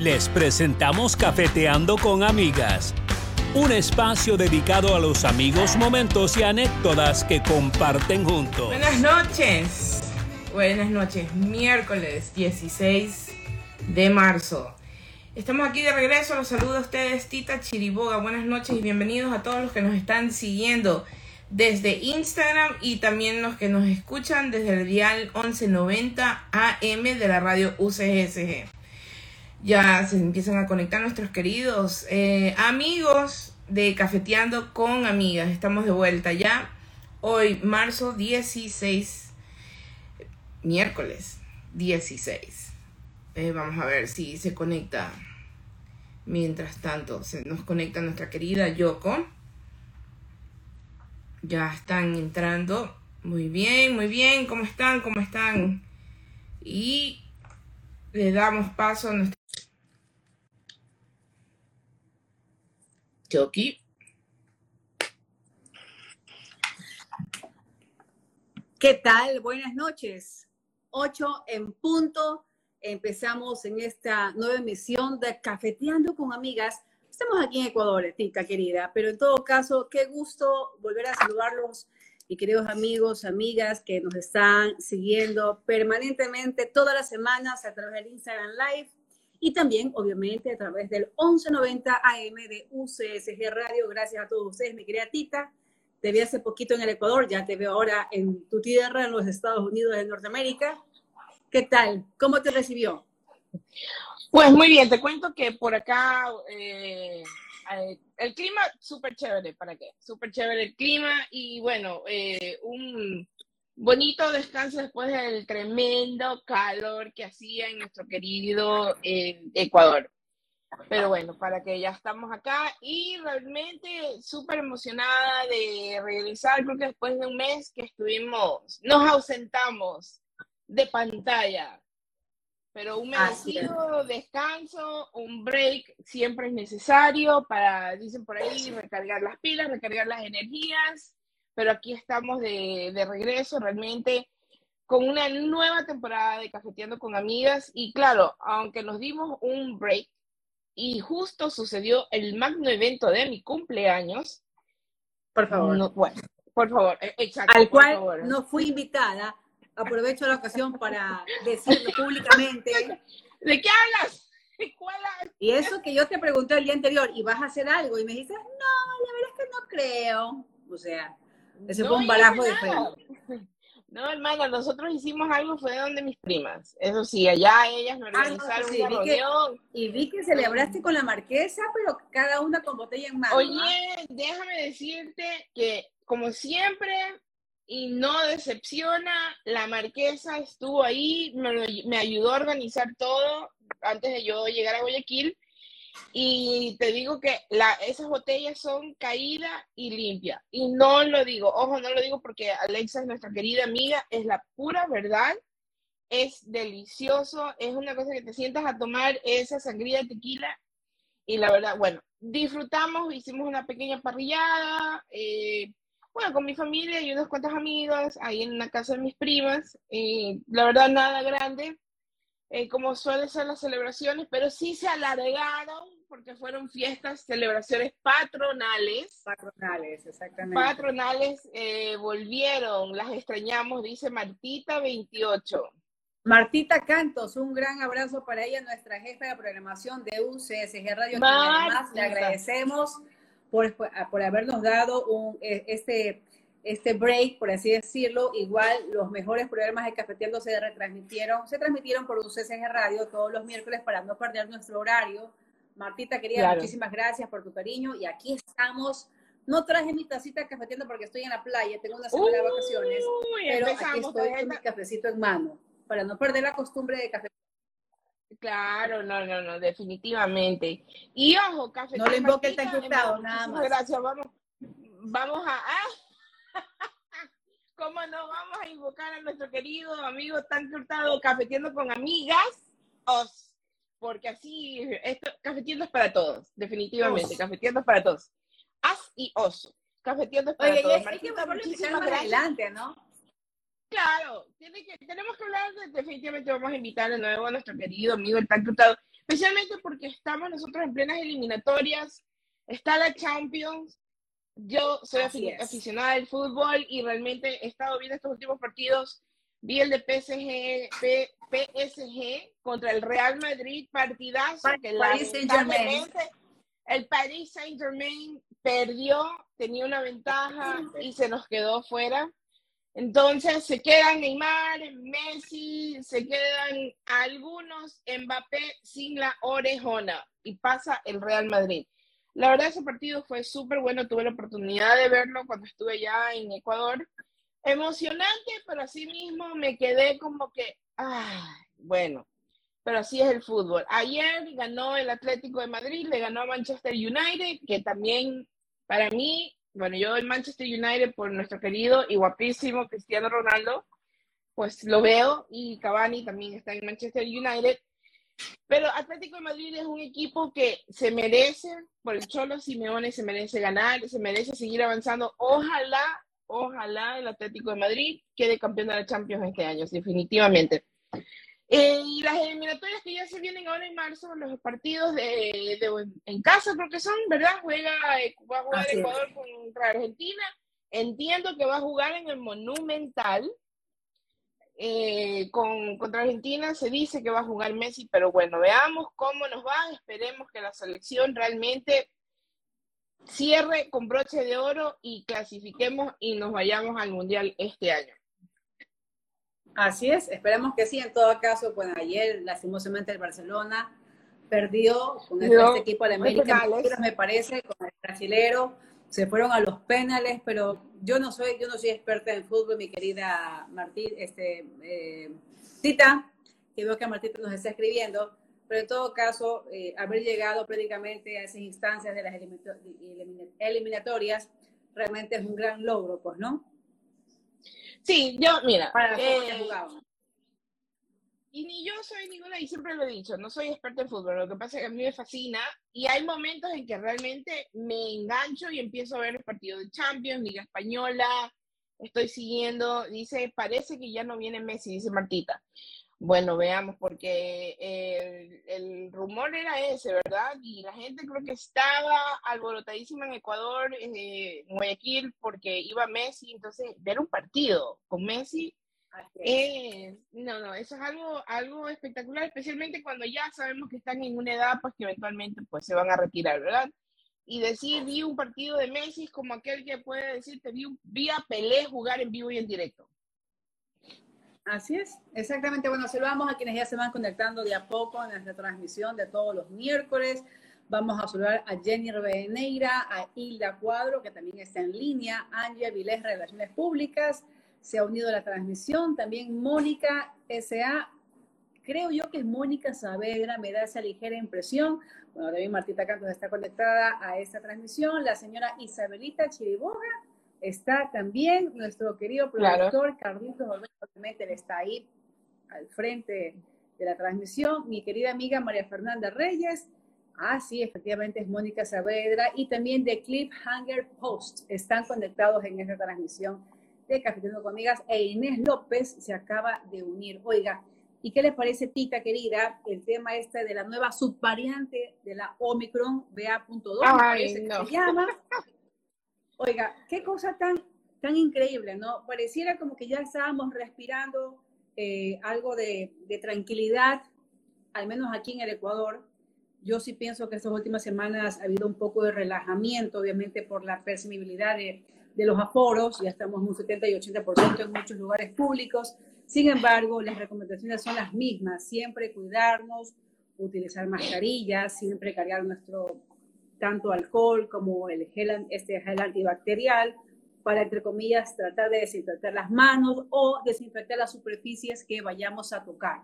Les presentamos Cafeteando con Amigas, un espacio dedicado a los amigos, momentos y anécdotas que comparten juntos. Buenas noches. Buenas noches. Miércoles 16 de marzo. Estamos aquí de regreso. Los saludo a ustedes, Tita Chiriboga. Buenas noches y bienvenidos a todos los que nos están siguiendo desde Instagram y también los que nos escuchan desde el dial 1190 AM de la radio UCSG. Ya se empiezan a conectar nuestros queridos eh, amigos de Cafeteando con Amigas. Estamos de vuelta ya. Hoy, marzo 16, miércoles 16. Eh, vamos a ver si se conecta. Mientras tanto, se nos conecta nuestra querida Yoko. Ya están entrando. Muy bien, muy bien. ¿Cómo están? ¿Cómo están? Y le damos paso a nuestra... ¿Qué tal? Buenas noches. 8 en punto. Empezamos en esta nueva emisión de Cafeteando con Amigas Estamos aquí en Ecuador, Tita querida, pero en todo caso, qué gusto volver a saludarlos, mis queridos amigos, amigas que nos están siguiendo permanentemente todas las semanas a través del Instagram Live y también, obviamente, a través del 1190 AM de UCSG Radio. Gracias a todos ustedes, mi querida Tita. Te vi hace poquito en el Ecuador, ya te veo ahora en tu tierra, en los Estados Unidos de Norteamérica. ¿Qué tal? ¿Cómo te recibió? Pues muy bien, te cuento que por acá eh, eh, el clima súper chévere, ¿para qué? Súper chévere el clima y bueno, eh, un bonito descanso después del tremendo calor que hacía en nuestro querido Ecuador. Pero bueno, para que ya estamos acá y realmente súper emocionada de regresar, creo que después de un mes que estuvimos, nos ausentamos de pantalla. Pero un merecido descanso, un break siempre es necesario para, dicen por ahí, recargar las pilas, recargar las energías, pero aquí estamos de, de regreso realmente con una nueva temporada de Cafeteando con Amigas y claro, aunque nos dimos un break y justo sucedió el magno evento de mi cumpleaños, por favor, bueno, por favor, e, exacto, al cual no fui invitada, aprovecho la ocasión para decirlo públicamente. ¿De qué hablas? Y eso que yo te pregunté el día anterior, ¿y vas a hacer algo? Y me dices, no, la verdad es que no creo. O sea, ese fue un balazo de fe. No, hermano, nosotros hicimos algo, fue donde mis primas. Eso sí, allá ellas me ah, organizaron una reunión. y vi que celebraste con la marquesa, pero cada una con botella en mano. Oye, déjame decirte que, como siempre, y no decepciona. La marquesa estuvo ahí, me, ayudó a organizar todo antes de yo llegar a Guayaquil. Y te digo que la, esas botellas son caída y limpia. Y no lo digo, ojo, no lo digo porque Alexa es nuestra querida amiga, es la pura verdad. Es delicioso, es una cosa que te sientas a tomar esa sangría de tequila. Y la verdad, bueno, disfrutamos, hicimos una pequeña parrillada, eh, bueno, con mi familia y unos cuantos amigos, ahí en la casa de mis primas. y la verdad, nada grande, eh, como suelen ser las celebraciones, pero sí se alargaron porque fueron fiestas, celebraciones patronales. Patronales, exactamente. Patronales eh, volvieron, las extrañamos, dice Martita 28. Martita Cantos, un gran abrazo para ella, nuestra jefa de programación de UCSG Radio. Además, le agradecemos por, por habernos dado un, e, este, este break, por así decirlo. Igual los mejores programas de Cafeteando se retransmitieron, se transmitieron por UCSG Radio todos los miércoles para no perder nuestro horario. Martita, querida, muchísimas gracias por tu cariño y aquí estamos. No traje mi tacita de cafeteando porque estoy en la playa, tengo una semana de vacaciones, pero aquí estoy con mi cafecito en mano para no perder la costumbre de café Claro, no, no, no, definitivamente. Y ojo, café. No le invoque el tanquetado, nada más. Gracias, vamos, vamos a. Ah, ¿Cómo no vamos a invocar a nuestro querido amigo tan cortado cafetiendo con amigas? Os, porque así, esto, cafetiendo es para todos, definitivamente, cafetiendo es para todos. As y os. Cafetiendo es para Oye, todos. Oye, hay que más adelante, ¿no? Claro, tiene que, tenemos que hablar, definitivamente vamos a invitar de nuevo a nuestro querido amigo el tan especialmente porque estamos nosotros en plenas eliminatorias, está la Champions, yo soy aficionada del fútbol y realmente he estado viendo estos últimos partidos. Vi el de PSG, PSG contra el Real Madrid, partidazo que Paris el Paris Saint Germain perdió, tenía una ventaja y se nos quedó fuera. Entonces se quedan Neymar, Messi, se quedan algunos Mbappé sin la orejona y pasa el Real Madrid. La verdad ese partido fue súper bueno, tuve la oportunidad de verlo cuando estuve ya en Ecuador. Emocionante, pero así mismo me quedé como que, bueno, pero así es el fútbol. Ayer ganó el Atlético de Madrid, le ganó a Manchester United, que también para mí, bueno, yo en Manchester United por nuestro querido y guapísimo Cristiano Ronaldo, pues lo veo y Cavani también está en Manchester United. Pero Atlético de Madrid es un equipo que se merece, por el Cholo Simeone se merece ganar, se merece seguir avanzando. Ojalá, ojalá el Atlético de Madrid quede campeón de la Champions este año, definitivamente. Eh, y las eliminatorias que ya se vienen ahora en marzo, los partidos de, en casa creo que son, ¿verdad? Juega, eh, va a jugar Ecuador contra Argentina. Entiendo que va a jugar en el Monumental. Eh, con, contra Argentina se dice que va a jugar Messi, pero bueno, veamos cómo nos va. Esperemos que la selección realmente cierre con broche de oro y clasifiquemos y nos vayamos al Mundial este año. Así es, esperemos que sí. En todo caso, pues ayer, lastimosamente, el Barcelona perdió con este, equipo de América, me parece, con el brasilero. Se fueron a los penales, pero yo no soy, yo no soy experta en fútbol, mi querida Martín, este, eh, Tita, que veo que Martín nos está escribiendo, pero en todo caso, eh, haber llegado prácticamente a esas instancias de las eliminatorias realmente es un gran logro, pues, ¿no? Sí, yo, mira. Eh, y ni yo soy ninguna, y siempre lo he dicho, no soy experta en fútbol, lo que pasa es que a mí me fascina y hay momentos en que realmente me engancho y empiezo a ver el partido de Champions, Liga Española, estoy siguiendo, dice, parece que ya no viene Messi, dice Martita. Bueno, veamos, porque el, rumor era ese, ¿verdad? Y la gente creo que estaba alborotadísima en Ecuador, eh, en Guayaquil, porque iba Messi, entonces ver un partido con Messi, no, no, eso es algo, algo espectacular, especialmente cuando ya sabemos que están en una edad, pues que eventualmente pues se van a retirar, ¿verdad? Y decir, vi un partido de Messi es como aquel que puede decirte, vi, vi a Pelé jugar en vivo y en directo. Así es, exactamente. Bueno, saludamos a quienes ya se van conectando de a poco en nuestra transmisión de todos los miércoles. Vamos a saludar a Jenny Rebeneira, a Hilda Cuadro, que también está en línea, Anja Vilés, Relaciones Públicas, se ha unido a la transmisión, también Mónica S.A., creo yo que es Mónica Saavedra, me da esa ligera impresión. Bueno, también Martita Cantos está conectada a esta transmisión, la señora Isabelita Chiriboga, Está también nuestro querido productor Carlitos obviamente él está ahí al frente de la transmisión. Mi querida amiga María Fernanda Reyes. Ah, sí, efectivamente es Mónica Saavedra. Y también de Cliffhanger Post. Están conectados en esta transmisión de Cafeteando con Amigas. E Inés López se acaba de unir. Oiga, ¿y qué les parece, Tita querida, el tema este de la nueva subvariante de la Omicron BA.2? Ay, no. se llama. Oiga, qué cosa tan, tan increíble, ¿no? Pareciera como que ya estábamos respirando eh, algo de, tranquilidad, al menos aquí en el Ecuador. Yo sí pienso que estas últimas semanas ha habido un poco de relajamiento, obviamente por la percibibilidad de, de los aforos, ya estamos un 70 y 80% en muchos lugares públicos. Sin embargo, las recomendaciones son las mismas, siempre cuidarnos, utilizar mascarillas, siempre cargar nuestro tanto alcohol como el gel, este gel antibacterial para, entre comillas, tratar de desinfectar las manos o desinfectar las superficies que vayamos a tocar.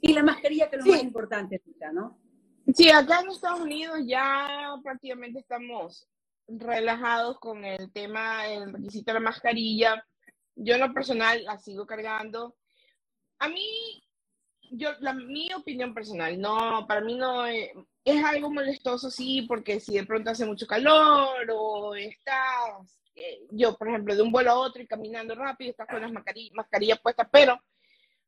Y la mascarilla, que es lo más importante, ¿no? Sí, acá en Estados Unidos ya prácticamente estamos relajados con el tema, el requisito de la mascarilla. Yo en lo personal la sigo cargando. A mí, yo, la, mi opinión personal, no, para mí no, es es algo molestoso, sí, porque si de pronto hace mucho calor o estás, eh, yo, por ejemplo, de un vuelo a otro y caminando rápido, estás con las mascarillas puestas, pero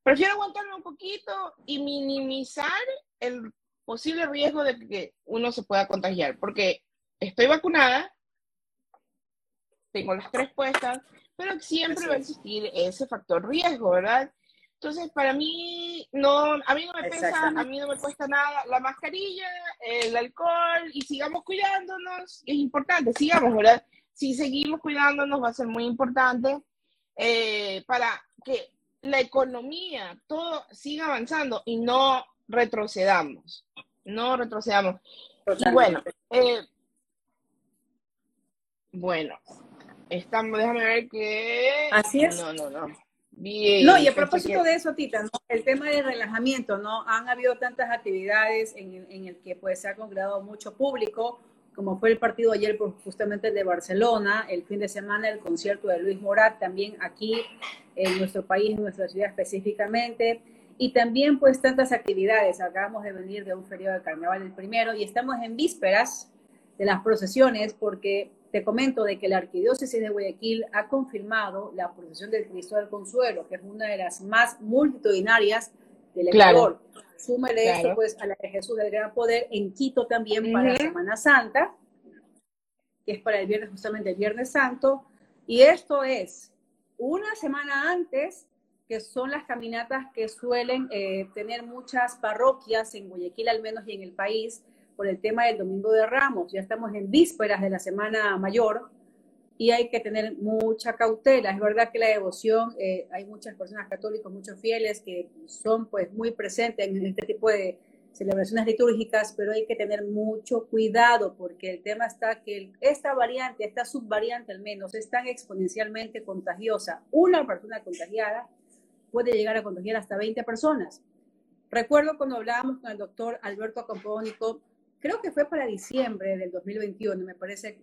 prefiero aguantarme un poquito y minimizar el posible riesgo de que uno se pueda contagiar, porque estoy vacunada, tengo las tres puestas, pero siempre va a existir ese factor riesgo, ¿verdad? Entonces, para mí, no, a mí no me pesa, a mí no me cuesta nada la mascarilla, el alcohol, y sigamos cuidándonos, es importante, sigamos, ¿verdad? Si seguimos cuidándonos va a ser muy importante eh, para que la economía, todo siga avanzando y no retrocedamos, no retrocedamos. Y bueno, eh, bueno, estamos, déjame ver que... Así es. No, no, no. Bien, no, y a propósito de eso, Tita, el tema del relajamiento, ¿no? Han habido tantas actividades en, en el que pues se ha congregado mucho público, como fue el partido ayer justamente de Barcelona, el fin de semana el concierto de Luis Morat, también aquí en nuestro país, en nuestra ciudad específicamente, y también pues tantas actividades. Acabamos de venir de un feriado de carnaval el primero y estamos en vísperas de las procesiones porque te comento de que la Arquidiócesis de Guayaquil ha confirmado la procesión del Cristo del Consuelo, que es una de las más multitudinarias del Ecuador. Claro. Súmele esto pues a la de Jesús del Gran Poder en Quito también para la Semana Santa, que es para el viernes, justamente el Viernes Santo. Y esto es una semana antes, que son las caminatas que suelen eh, tener muchas parroquias en Guayaquil al menos y en el país, por el tema del Domingo de Ramos. Ya estamos en vísperas de la Semana Mayor y hay que tener mucha cautela. Es verdad que la devoción, eh, hay muchas personas católicas, muchos fieles que son pues muy presentes en este tipo de celebraciones litúrgicas, pero hay que tener mucho cuidado porque el tema está que esta variante, esta subvariante al menos, es tan exponencialmente contagiosa. Una persona contagiada puede llegar a contagiar hasta 20 personas. Recuerdo cuando hablábamos con el doctor Alberto Acompónico creo que fue para diciembre del 2021, me parece,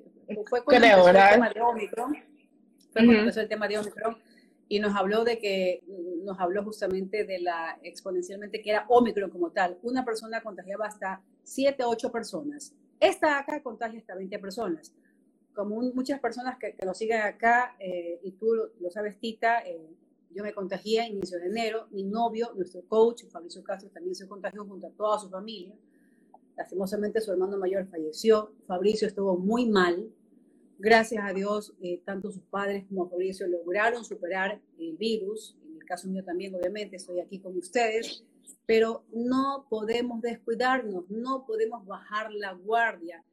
fue cuando empezó el tema de Omicron, fue cuando empezó el tema de Omicron, y nos habló de que, nos habló justamente de la exponencialmente que era Omicron como tal. Una persona contagiaba hasta 7, 8 personas. Esta acá contagia hasta 20 personas. Como muchas personas que, que, nos siguen acá, eh, y tú lo, sabes, Tita, eh, yo me contagié a inicio de enero, mi novio, nuestro coach, Fabricio Castro, también se contagió junto a toda su familia. Lastimosamente su hermano mayor falleció, Fabricio estuvo muy mal. Gracias a Dios, eh, tanto sus padres como Fabricio lograron superar el virus. En el caso mío también, obviamente, estoy aquí con ustedes. Pero no podemos descuidarnos, no podemos bajar la guardia.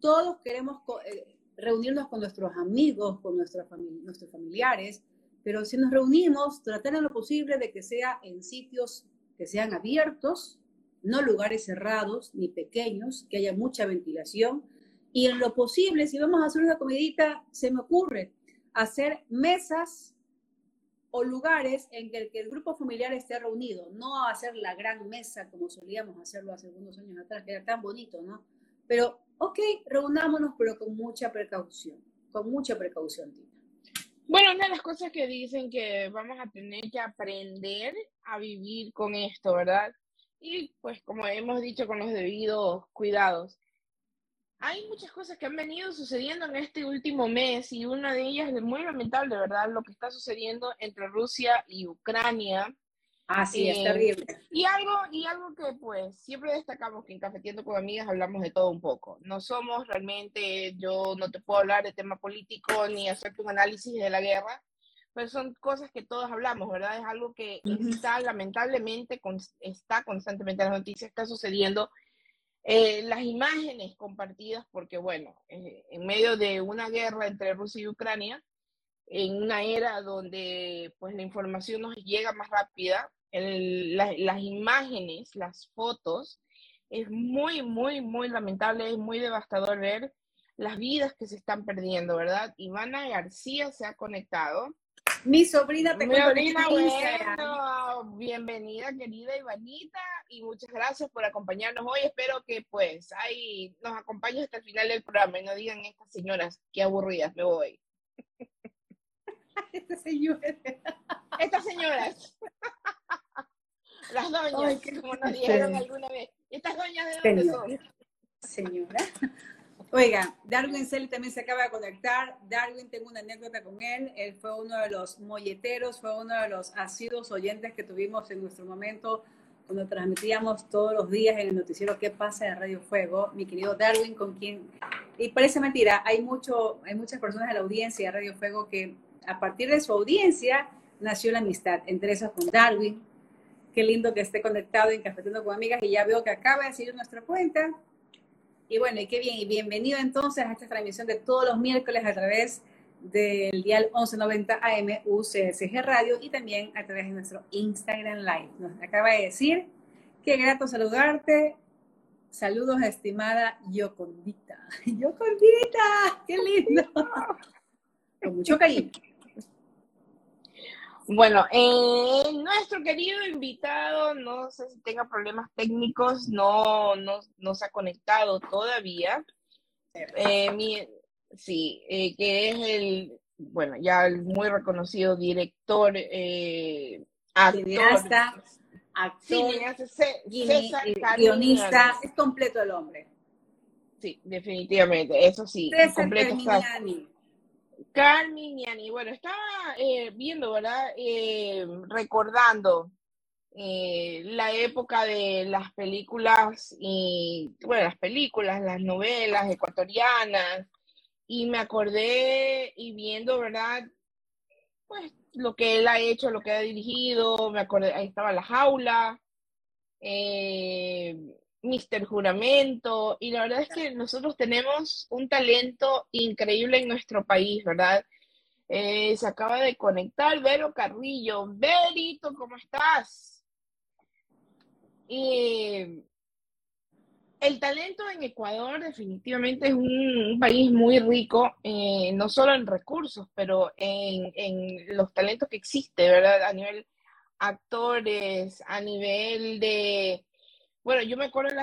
Todos queremos eh, reunirnos con nuestros amigos, con nuestros familiares, pero si nos reunimos, tratar en lo posible de que sea en sitios que sean abiertos, no lugares cerrados ni pequeños, que haya mucha ventilación. Y en lo posible, si vamos a hacer una comidita, se me ocurre hacer mesas o lugares en el, que el grupo familiar esté reunido, no hacer la gran mesa como solíamos hacerlo hace algunos años atrás, que era tan bonito, ¿no? Pero, ok, reunámonos, pero con mucha precaución, con mucha precaución, Tita. Bueno, una de las cosas que dicen que vamos a tener que aprender a vivir con esto, ¿verdad? Y pues como hemos dicho con los debidos cuidados. Hay muchas cosas que han venido sucediendo en este último mes y una de ellas es muy lamentable, ¿verdad? Lo que está sucediendo entre Rusia y Ucrania. Ah, sí, es eh, terrible. Y algo, y algo que pues siempre destacamos que en Cafetiendo con Amigas hablamos de todo un poco. No somos realmente, yo no te puedo hablar de tema político ni hacerte un análisis de la guerra, pues son cosas que todos hablamos, ¿verdad? Es algo que está lamentablemente, está constantemente en las noticias, está sucediendo. Eh, las imágenes compartidas, porque bueno, eh, en medio de una guerra entre Rusia y Ucrania, en una era donde pues la información nos llega más rápida, las imágenes, las fotos, es muy, muy, muy lamentable, es muy devastador ver las vidas que se están perdiendo, ¿verdad? Ivana García se ha conectado. Mi sobrina te Mi sobrina, bueno, bienvenida querida Ivanita y muchas gracias por acompañarnos hoy. Espero que pues ahí nos acompañes hasta el final del programa y no digan estas señoras qué aburridas, me voy. Estas señoras. Estas señoras. Las doñas, como nos dijeron alguna vez. ¿Estas doñas de dónde son? Señora. Oiga, Darwin Selly también se acaba de conectar. Darwin, tengo una anécdota con él. Él fue uno de los molleteros, fue uno de los asiduos oyentes que tuvimos en nuestro momento cuando transmitíamos todos los días en el noticiero ¿Qué pasa de Radio Fuego? Mi querido Darwin, con quien, y parece mentira, hay, mucho, hay muchas personas de la audiencia de Radio Fuego que a partir de su audiencia nació la amistad, entre esas con Darwin. Qué lindo que esté conectado en Cafeteando con Amigas y ya veo que acaba de seguir nuestra cuenta. Y bueno, y qué bien, y bienvenido entonces a esta transmisión de todos los miércoles a través del dial 1190 AM UCSG Radio y también a través de nuestro Instagram Live. Nos acaba de decir, qué grato saludarte. Saludos, estimada Yocondita. Yocondita, qué lindo. Con mucho cariño. Bueno, eh, nuestro querido invitado, no sé si tenga problemas técnicos, no, no, se ha conectado todavía. Eh, mi, sí, eh, que es el, bueno, ya el muy reconocido director, eh, actor, actor, guionista, es completo el hombre. Sí, definitivamente, eso sí, César completo Carminiani. bueno, estaba eh, viendo, ¿verdad? Eh, recordando eh, la época de las películas y, bueno, las películas, las novelas ecuatorianas, y me acordé y viendo, ¿verdad? Pues lo que él ha hecho, lo que ha dirigido, me acordé, ahí estaba La Jaula, eh, Mister Juramento, y la verdad es que nosotros tenemos un talento increíble en nuestro país, ¿verdad? Eh, se acaba de conectar Vero Carrillo. Verito, ¿cómo estás? El talento en Ecuador definitivamente es un, país muy rico, eh, no solo en recursos, pero en, los talentos que existe, ¿verdad? A nivel actores, a nivel de, bueno, yo me acuerdo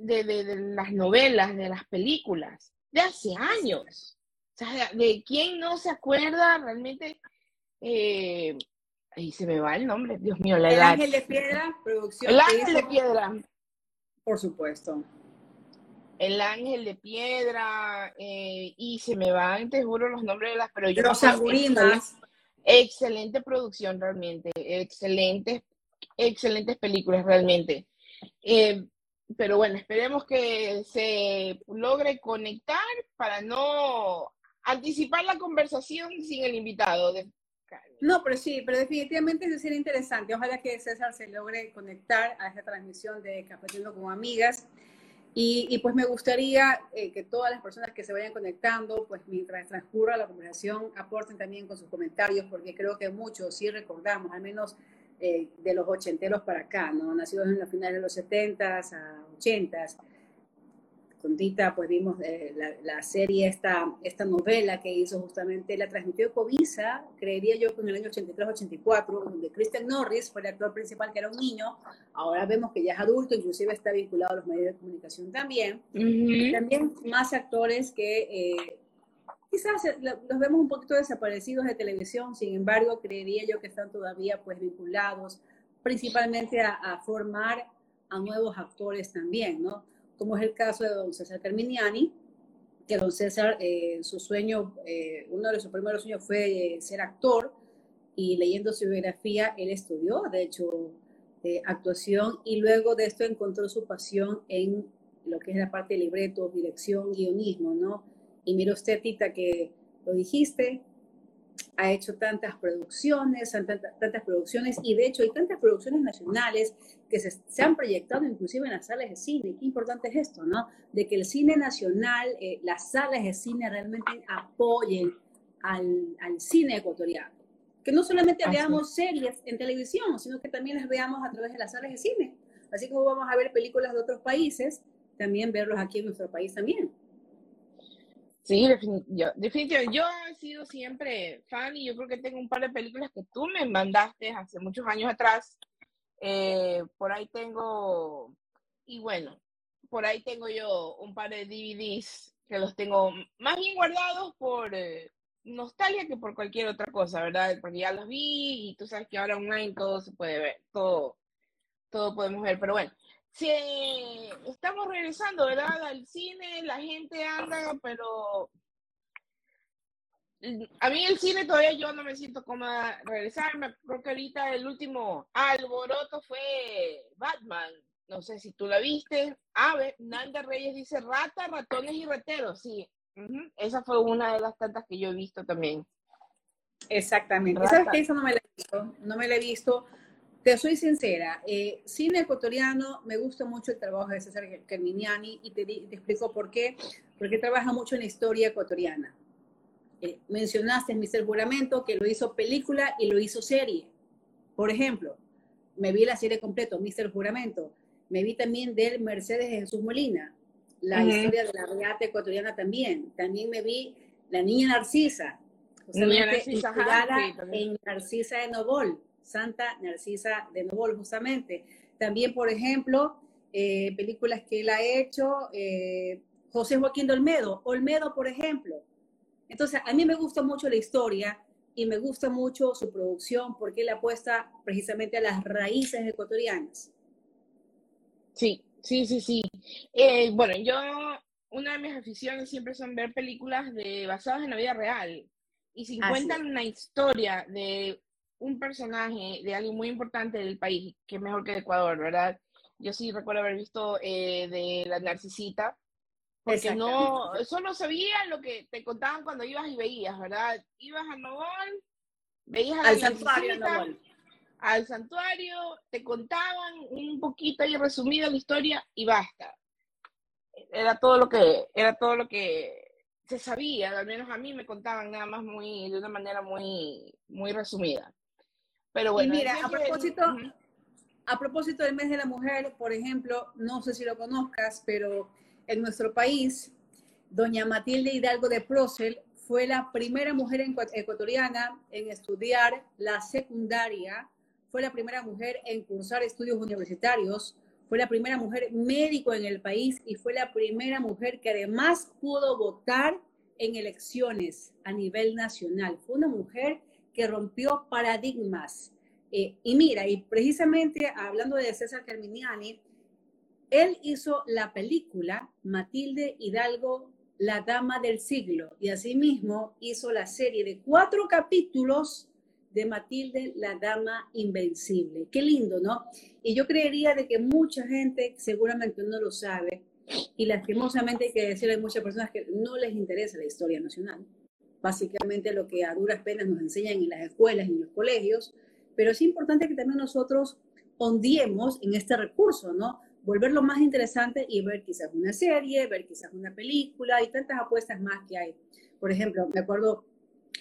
de, las novelas, de las películas, de hace años. O sea, de, quién no se acuerda realmente. Eh, ahí se me va el nombre, Dios mío, la el edad. Ángel de Piedra, producción. El Ángel de Piedra. Por supuesto. El Ángel de Piedra, eh, y se me van, te juro, los nombres de las, pero yo Los excelente, excelente producción realmente, excelentes, excelentes películas realmente. Eh, pero bueno, esperemos que se logre conectar para no anticipar la conversación sin el invitado. No, pero sí, pero definitivamente eso sería interesante. Ojalá que César se logre conectar a esta transmisión de Cafetiendo con Amigas. Y, pues me gustaría eh, que todas las personas que se vayan conectando, pues mientras transcurra la conversación, aporten también con sus comentarios, porque creo que muchos sí recordamos, al menos eh, de los ochenteros para acá, ¿no? Nacidos en la finales de los setentas a ochentas, con Tita, pues vimos eh, la, serie, esta, esta novela que hizo justamente, la transmitió Covisa, creería yo, en el año 83-84, donde Christian Norris fue el actor principal, que era un niño, ahora vemos que ya es adulto, inclusive está vinculado a los medios de comunicación también. También más actores que eh, quizás los vemos un poquito desaparecidos de televisión, sin embargo, creería yo que están todavía pues vinculados principalmente a, a formar a nuevos actores también, ¿no? como es el caso de don César Carminiani, que don César, eh, su sueño, eh, uno de sus primeros sueños fue eh, ser actor, y leyendo su biografía, él estudió, de hecho, actuación, y luego de esto encontró su pasión en lo que es la parte de libreto, dirección, guionismo, ¿no? Y mira usted, Tita, que lo dijiste, ha hecho tantas producciones, tantas, tantas producciones, y de hecho hay tantas producciones nacionales que se, han proyectado inclusive en las salas de cine. Qué importante es esto, ¿no? De que el cine nacional, eh, las salas de cine realmente apoyen al, al cine ecuatoriano. Que no solamente veamos series en televisión, sino que también las veamos a través de las salas de cine. Así como vamos a ver películas de otros países, también verlos aquí en nuestro país también. Sí, definitivamente. Yo he sido siempre fan y yo creo que tengo un par de películas que tú me mandaste hace muchos años atrás. Eh, por ahí tengo, y bueno, por ahí tengo yo un par de DVDs que los tengo más bien guardados por eh, nostalgia que por cualquier otra cosa, ¿verdad? Porque ya los vi y tú sabes que ahora online todo se puede ver, todo, todo podemos ver. Pero bueno, Sí, estamos regresando, ¿verdad? Al cine, la gente anda, pero a mí el cine todavía yo no me siento cómoda regresarme. Creo que ahorita el último alboroto fue Batman. No sé si tú la viste. Ave, Nanda Reyes dice rata, ratones y rateros. Sí, esa fue una de las tantas que yo he visto también. Exactamente. ¿Sabes qué? Eso no me la he visto. No me la he visto. Te soy sincera, eh, cine ecuatoriano, me gusta mucho el trabajo de César Carminiani y te, te explico por qué. Porque trabaja mucho en la historia ecuatoriana eh, mencionaste Mr. Juramento, que lo hizo película y lo hizo serie. Por ejemplo, me vi la serie completo, Mr. Juramento. Me vi también del Mercedes de Jesús Molina, la historia de la regata ecuatoriana también. También me vi La Niña Narcisa, Niña Narcisa en Narcisa de Novol, Santa Narcisa de Novol, justamente. También, por ejemplo, eh, películas que él ha hecho, eh, José Joaquín de Olmedo, Olmedo, por ejemplo, entonces, a mí me gusta mucho la historia y me gusta mucho su producción porque él apuesta precisamente a las raíces ecuatorianas. Sí, sí, sí, sí. Eh, bueno, yo, una de mis aficiones siempre son ver películas de, basadas en la vida real. Y si cuentan una historia de un personaje, de alguien muy importante del país, que es mejor que de Ecuador, ¿verdad? Yo sí recuerdo haber visto eh, de la Narcisita, porque no, solo sabía lo que te contaban cuando ibas y veías, ¿verdad? Ibas a Nogón, veías a al santuario, al santuario, te contaban un poquito y resumido la historia y basta. Era todo lo que, era todo lo que se sabía, al menos a mí me contaban nada más muy, de una manera muy, muy resumida. Pero bueno. Y mira, a propósito, a propósito del mes de la mujer, por ejemplo, no sé si lo conozcas, pero en nuestro país, doña Matilde Hidalgo de Procel fue la primera mujer ecuatoriana en estudiar la secundaria, fue la primera mujer en cursar estudios universitarios, fue la primera mujer médico en el país y fue la primera mujer que además pudo votar en elecciones a nivel nacional. Fue una mujer que rompió paradigmas. Eh, y mira, y precisamente hablando de César Carminiani, él hizo la película Matilde Hidalgo, la Dama del Siglo, y asimismo hizo la serie de cuatro capítulos de Matilde, la Dama Invencible. Qué lindo, ¿no? Y yo creería de que mucha gente seguramente no lo sabe, y lastimosamente hay que decirle a muchas personas que no les interesa la historia nacional. Básicamente lo que a duras penas nos enseñan en las escuelas y en los colegios, pero es importante que también nosotros ondiemos en este recurso, ¿no? volverlo más interesante y ver quizás una serie, ver quizás una película y tantas apuestas más que hay. Por ejemplo, me acuerdo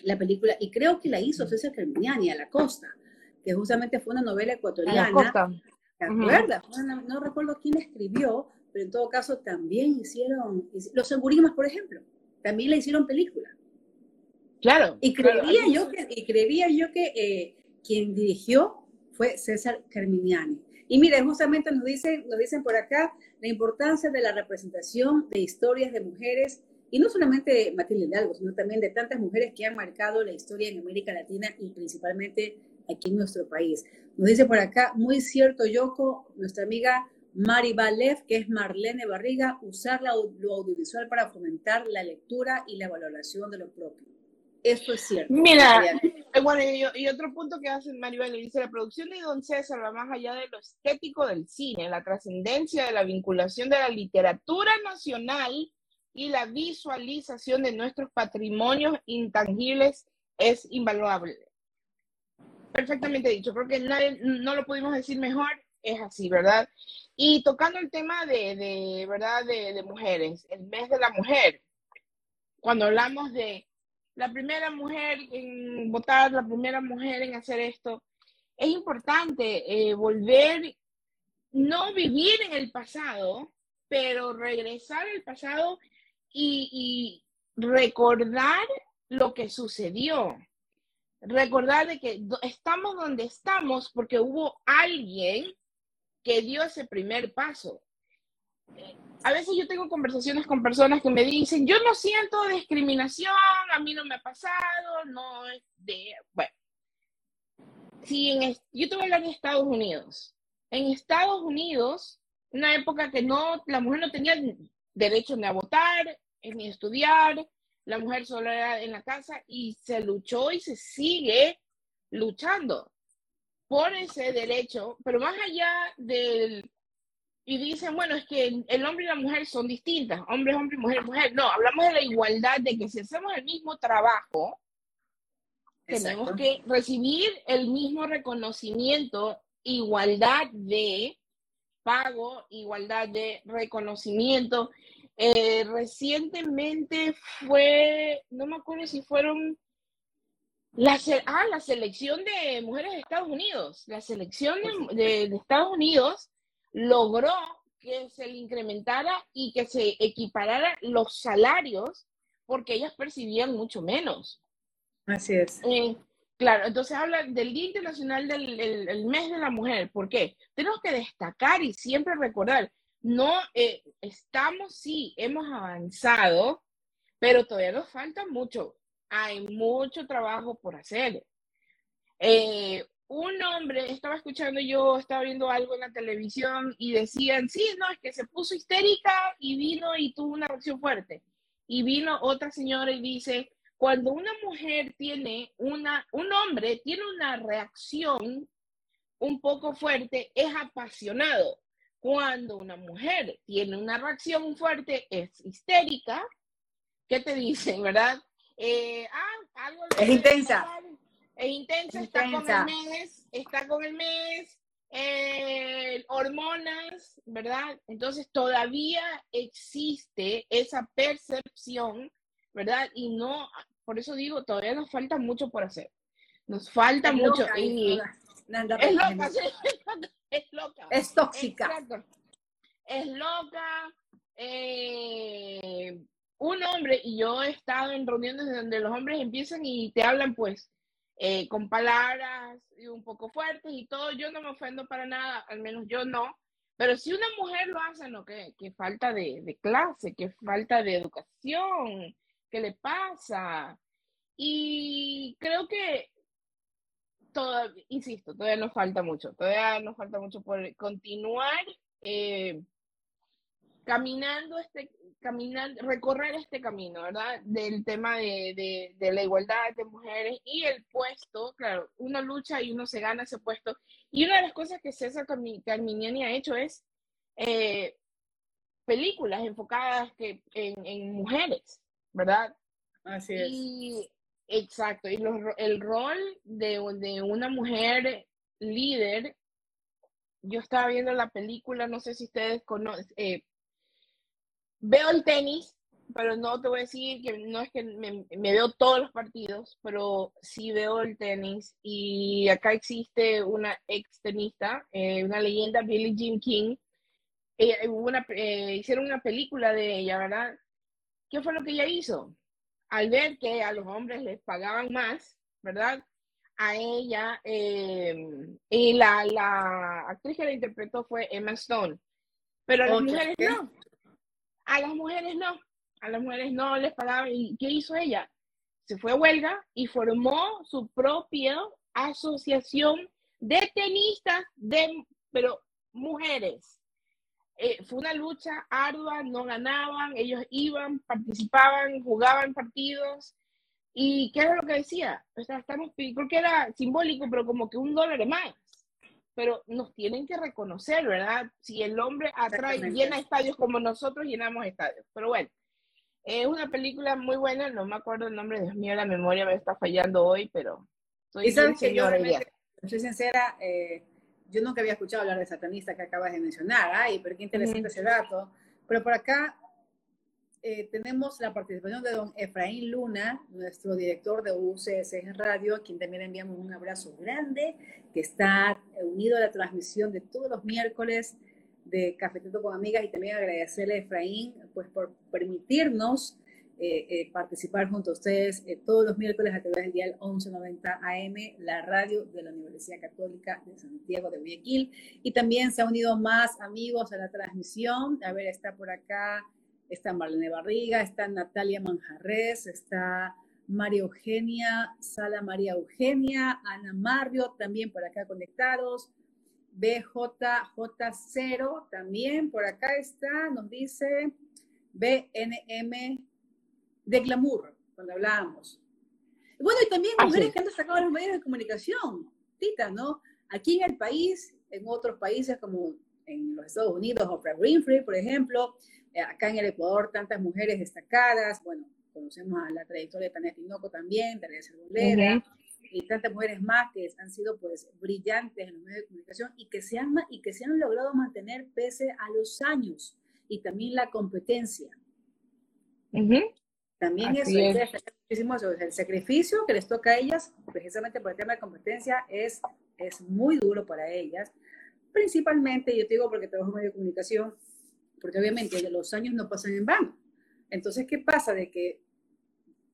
la película, y creo que la hizo César Carminiani, A la Costa, que justamente fue una novela ecuatoriana. A la Costa. ¿Te acuerdas? No, recuerdo quién escribió, pero en todo caso también hicieron, los Segurismas, por ejemplo, también la hicieron película. Claro. Y creería yo que, y creería yo que eh, quien dirigió fue César Carminiani. Y mire, justamente nos dicen, nos dicen por acá la importancia de la representación de historias de mujeres, y no solamente de Matilde Hidalgo, sino también de tantas mujeres que han marcado la historia en América Latina y principalmente aquí en nuestro país. Nos dice por acá, muy cierto, Yoko, nuestra amiga Mari Balev, que es Marlene Barriga, usar lo audiovisual para fomentar la lectura y la valoración de lo propio. Esto es cierto. Mira, eh, bueno, y, otro punto que hace Maribel, dice, la producción de Don César va más allá de lo estético del cine, la trascendencia de la vinculación de la literatura nacional y la visualización de nuestros patrimonios intangibles es invaluable. Perfectamente dicho, creo que nadie, no lo pudimos decir mejor, es así, ¿verdad? Y tocando el tema de, de ¿verdad? De, de mujeres, el mes de la mujer, cuando hablamos de la primera mujer en votar, la primera mujer en hacer esto. Es importante eh, volver, no vivir en el pasado, pero regresar al pasado y, recordar lo que sucedió. Recordar de que estamos donde estamos porque hubo alguien que dio ese primer paso a veces yo tengo conversaciones con personas que me dicen, yo no siento discriminación, a mí no me ha pasado, no es de, bueno, si en, yo te voy a hablar de Estados Unidos. En Estados Unidos, una época que no, la mujer no tenía derecho ni a votar, ni a estudiar, la mujer solo era en la casa y se luchó y se sigue luchando por ese derecho, pero más allá del... Y dicen, bueno, es que el hombre y la mujer son distintas, hombre, hombre, mujer, mujer. No, hablamos de la igualdad, de que si hacemos el mismo trabajo, tenemos que recibir el mismo reconocimiento, igualdad de pago, igualdad de reconocimiento. Eh, recientemente fue, no me acuerdo si fueron la, ah, la selección de mujeres de Estados Unidos. La selección de, de, Estados Unidos logró que se le incrementara y que se equiparara los salarios porque ellas percibían mucho menos. Así es. Eh, claro, entonces habla del Día Internacional del el, Mes de la Mujer. ¿Por qué? Tenemos que destacar y siempre recordar, no eh, estamos, sí, hemos avanzado, pero todavía nos falta mucho. Hay mucho trabajo por hacer. Eh, un hombre, estaba escuchando yo, estaba viendo algo en la televisión y decían, sí, no, es que se puso histérica y vino y tuvo una reacción fuerte. Y vino otra señora y dice, cuando una mujer tiene una, un hombre tiene una reacción un poco fuerte, es apasionado. Cuando una mujer tiene una reacción fuerte, es histérica. ¿Qué te dicen, verdad? Eh, ah, algo es intensa. Es intensa, está con el mes, está con el mes, eh, hormonas, ¿verdad? Entonces todavía existe esa percepción, ¿verdad? Y no por eso digo, todavía nos falta mucho por hacer. Nos falta mucho. y, es loca, es loca. Es tóxica. Es loca. Eh, un hombre, y yo he estado en reuniones donde los hombres empiezan y te hablan pues eh, con palabras un poco fuertes y todo, yo no me ofendo para nada, al menos yo no, pero si una mujer lo hace, no, que, que falta de, de, clase, que falta de educación, ¿qué le pasa? Y creo que, todo, insisto, todavía nos falta mucho, todavía nos falta mucho por continuar eh, caminando este, caminar, recorrer este camino, ¿verdad? Del tema de, de, la igualdad de mujeres y el puesto, claro, uno lucha y uno se gana ese puesto. Y una de las cosas que César Carminiani ha hecho es eh, películas enfocadas que, en, en mujeres, ¿verdad? Así es. exacto, y el rol de, de, una mujer líder, yo estaba viendo la película, no sé si ustedes conocen, eh, veo el tenis, pero no te voy a decir que no es que me, veo todos los partidos, pero sí veo el tenis y acá existe una ex tenista, eh, una leyenda, Billie Jean King. Eh, una, hicieron una película de ella, ¿verdad? ¿Qué fue lo que ella hizo? al ver que a los hombres les pagaban más, ¿verdad? A ella, eh, y la, la, actriz que la interpretó fue Emma Stone, pero a las mujeres no, a las mujeres no, a las mujeres no les pagaban. ¿Y qué hizo ella? Se fue a huelga y formó su propia asociación de tenistas, de, pero mujeres. Eh, fue una lucha ardua, no ganaban, ellos iban, participaban, jugaban partidos. ¿Y qué era lo que decía? O sea, estamos, creo que era simbólico, pero como que un dólar más. Pero nos tienen que reconocer, ¿verdad? Si el hombre atrae, llena estadios como nosotros llenamos estadios. Pero bueno, es una película muy buena, no me acuerdo el nombre, Dios mío, la memoria me está fallando hoy, pero soy. Soy sincera, eh, yo nunca había escuchado hablar de satanista que acabas de mencionar. Ay, pero qué interesante ese dato. Pero por acá eh, tenemos la participación de don Efraín Luna, nuestro director de UCS Radio, a quien también enviamos un abrazo grande, que está unido a la transmisión de todos los miércoles de Cafetito con Amigas y también agradecerle a Efraín pues, por permitirnos eh, eh, participar junto a ustedes eh, todos los miércoles a través del dial 1190 AM, la radio de la Universidad Católica de Santiago de Guayaquil. Y también se han unido más amigos a la transmisión. A ver, está por acá, está Marlene Barriga, está Natalia Manjarres, está María Eugenia, Sala María Eugenia, Ana Mario, también por acá conectados. BJJ0 también por acá está, nos dice BNM de glamour, cuando hablábamos. Bueno, y también mujeres que han destacado en los medios de comunicación, Tita, ¿no? Aquí en el país, en otros países como en los Estados Unidos, Oprah Winfrey, por ejemplo, acá en el Ecuador, tantas mujeres destacadas, bueno, conocemos a la trayectoria de Tania Tinoco también, Teresa Bolera, y tantas mujeres más que han sido pues brillantes en los medios de comunicación y que se han, y que se han logrado mantener pese a los años y también la competencia. También eso, muchísimo El sacrificio que les toca a ellas, precisamente por el tema de competencia, es, es muy duro para ellas. Principalmente, yo te digo porque trabajo en medio de comunicación, porque obviamente los años no pasan en vano. Entonces, ¿qué pasa? De que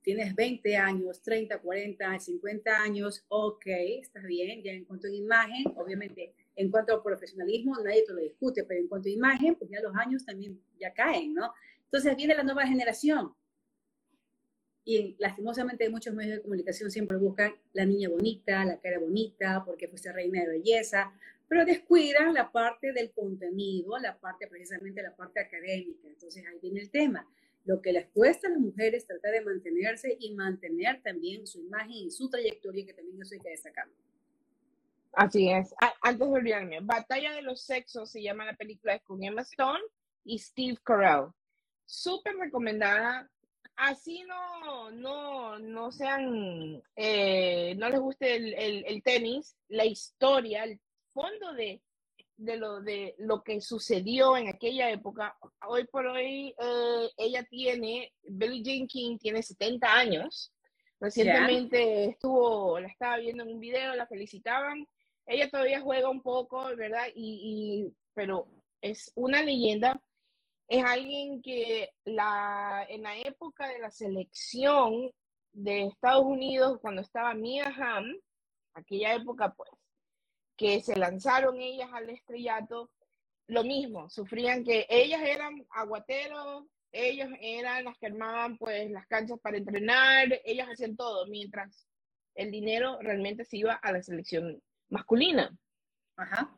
tienes 20 años, 30, 40, 50 años, ok, estás bien, ya en cuanto a imagen, obviamente, en cuanto a profesionalismo, nadie te lo discute, pero en cuanto a imagen, pues ya los años también ya caen, ¿no? Entonces viene la nueva generación. Y lastimosamente muchos medios de comunicación siempre buscan la niña bonita, la cara bonita, porque fuiste reina de belleza, pero descuidan la parte del contenido, la parte precisamente la parte académica. Entonces ahí viene el tema lo que les cuesta a las mujeres tratar de mantenerse y mantener también su imagen y su trayectoria, que también eso hay que destacar. Así es. Antes de olvidarme, Batalla de los Sexos se llama la película con Emma Stone y Steve Carell. Súper recomendada. Así no, no, no sean, eh, no les guste el, el tenis, la historia, el fondo de, de lo, de lo que sucedió en aquella época, hoy por hoy eh, ella tiene, Billie Jean King tiene 70 años. Recientemente estuvo, la estaba viendo en un video, la felicitaban. Ella todavía juega un poco, ¿verdad? Y, pero es una leyenda. Es alguien que la, en la época de la selección de Estados Unidos, cuando estaba Mia Hamm, aquella época, pues, que se lanzaron ellas al estrellato, lo mismo, sufrían que ellas eran aguateros, ellos eran las que armaban pues las canchas para entrenar, ellas hacían todo, mientras el dinero realmente se iba a la selección masculina. Ajá.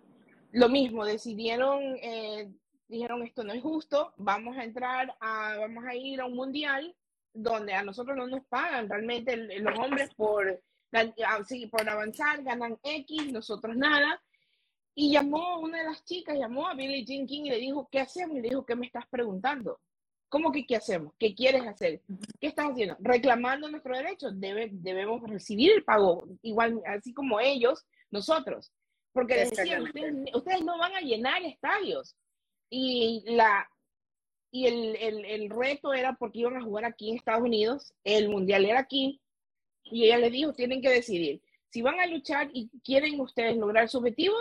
Lo mismo, decidieron, eh, dijeron esto no es justo, vamos a entrar a, vamos a ir a un mundial donde a nosotros no nos pagan realmente los hombres por sí, por avanzar ganan X, nosotros nada. Y llamó una de las chicas, llamó a Billie Jean King y le dijo, ¿qué hacemos? Y le dijo, ¿qué me estás preguntando? ¿Cómo que qué hacemos? ¿Qué quieres hacer? ¿Qué estás haciendo? Reclamando nuestro derecho. Debe, debemos recibir el pago, igual, así como ellos, nosotros. Porque decían, ustedes, ustedes, no van a llenar estadios. Y, la, y el, el, el reto era porque iban a jugar aquí en Estados Unidos, el mundial era aquí, y ella les dijo, tienen que decidir. Si van a luchar y quieren ustedes lograr su objetivo,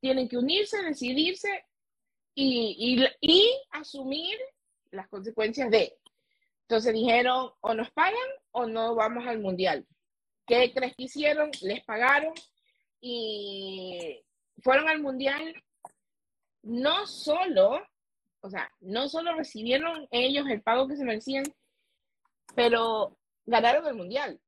tienen que unirse, decidirse y, y, asumir las consecuencias de. Entonces dijeron, o nos pagan o no vamos al mundial. ¿Qué crees que hicieron? Les pagaron y fueron al mundial. No solo, o sea, no solo recibieron ellos el pago que se merecían, pero ganaron el mundial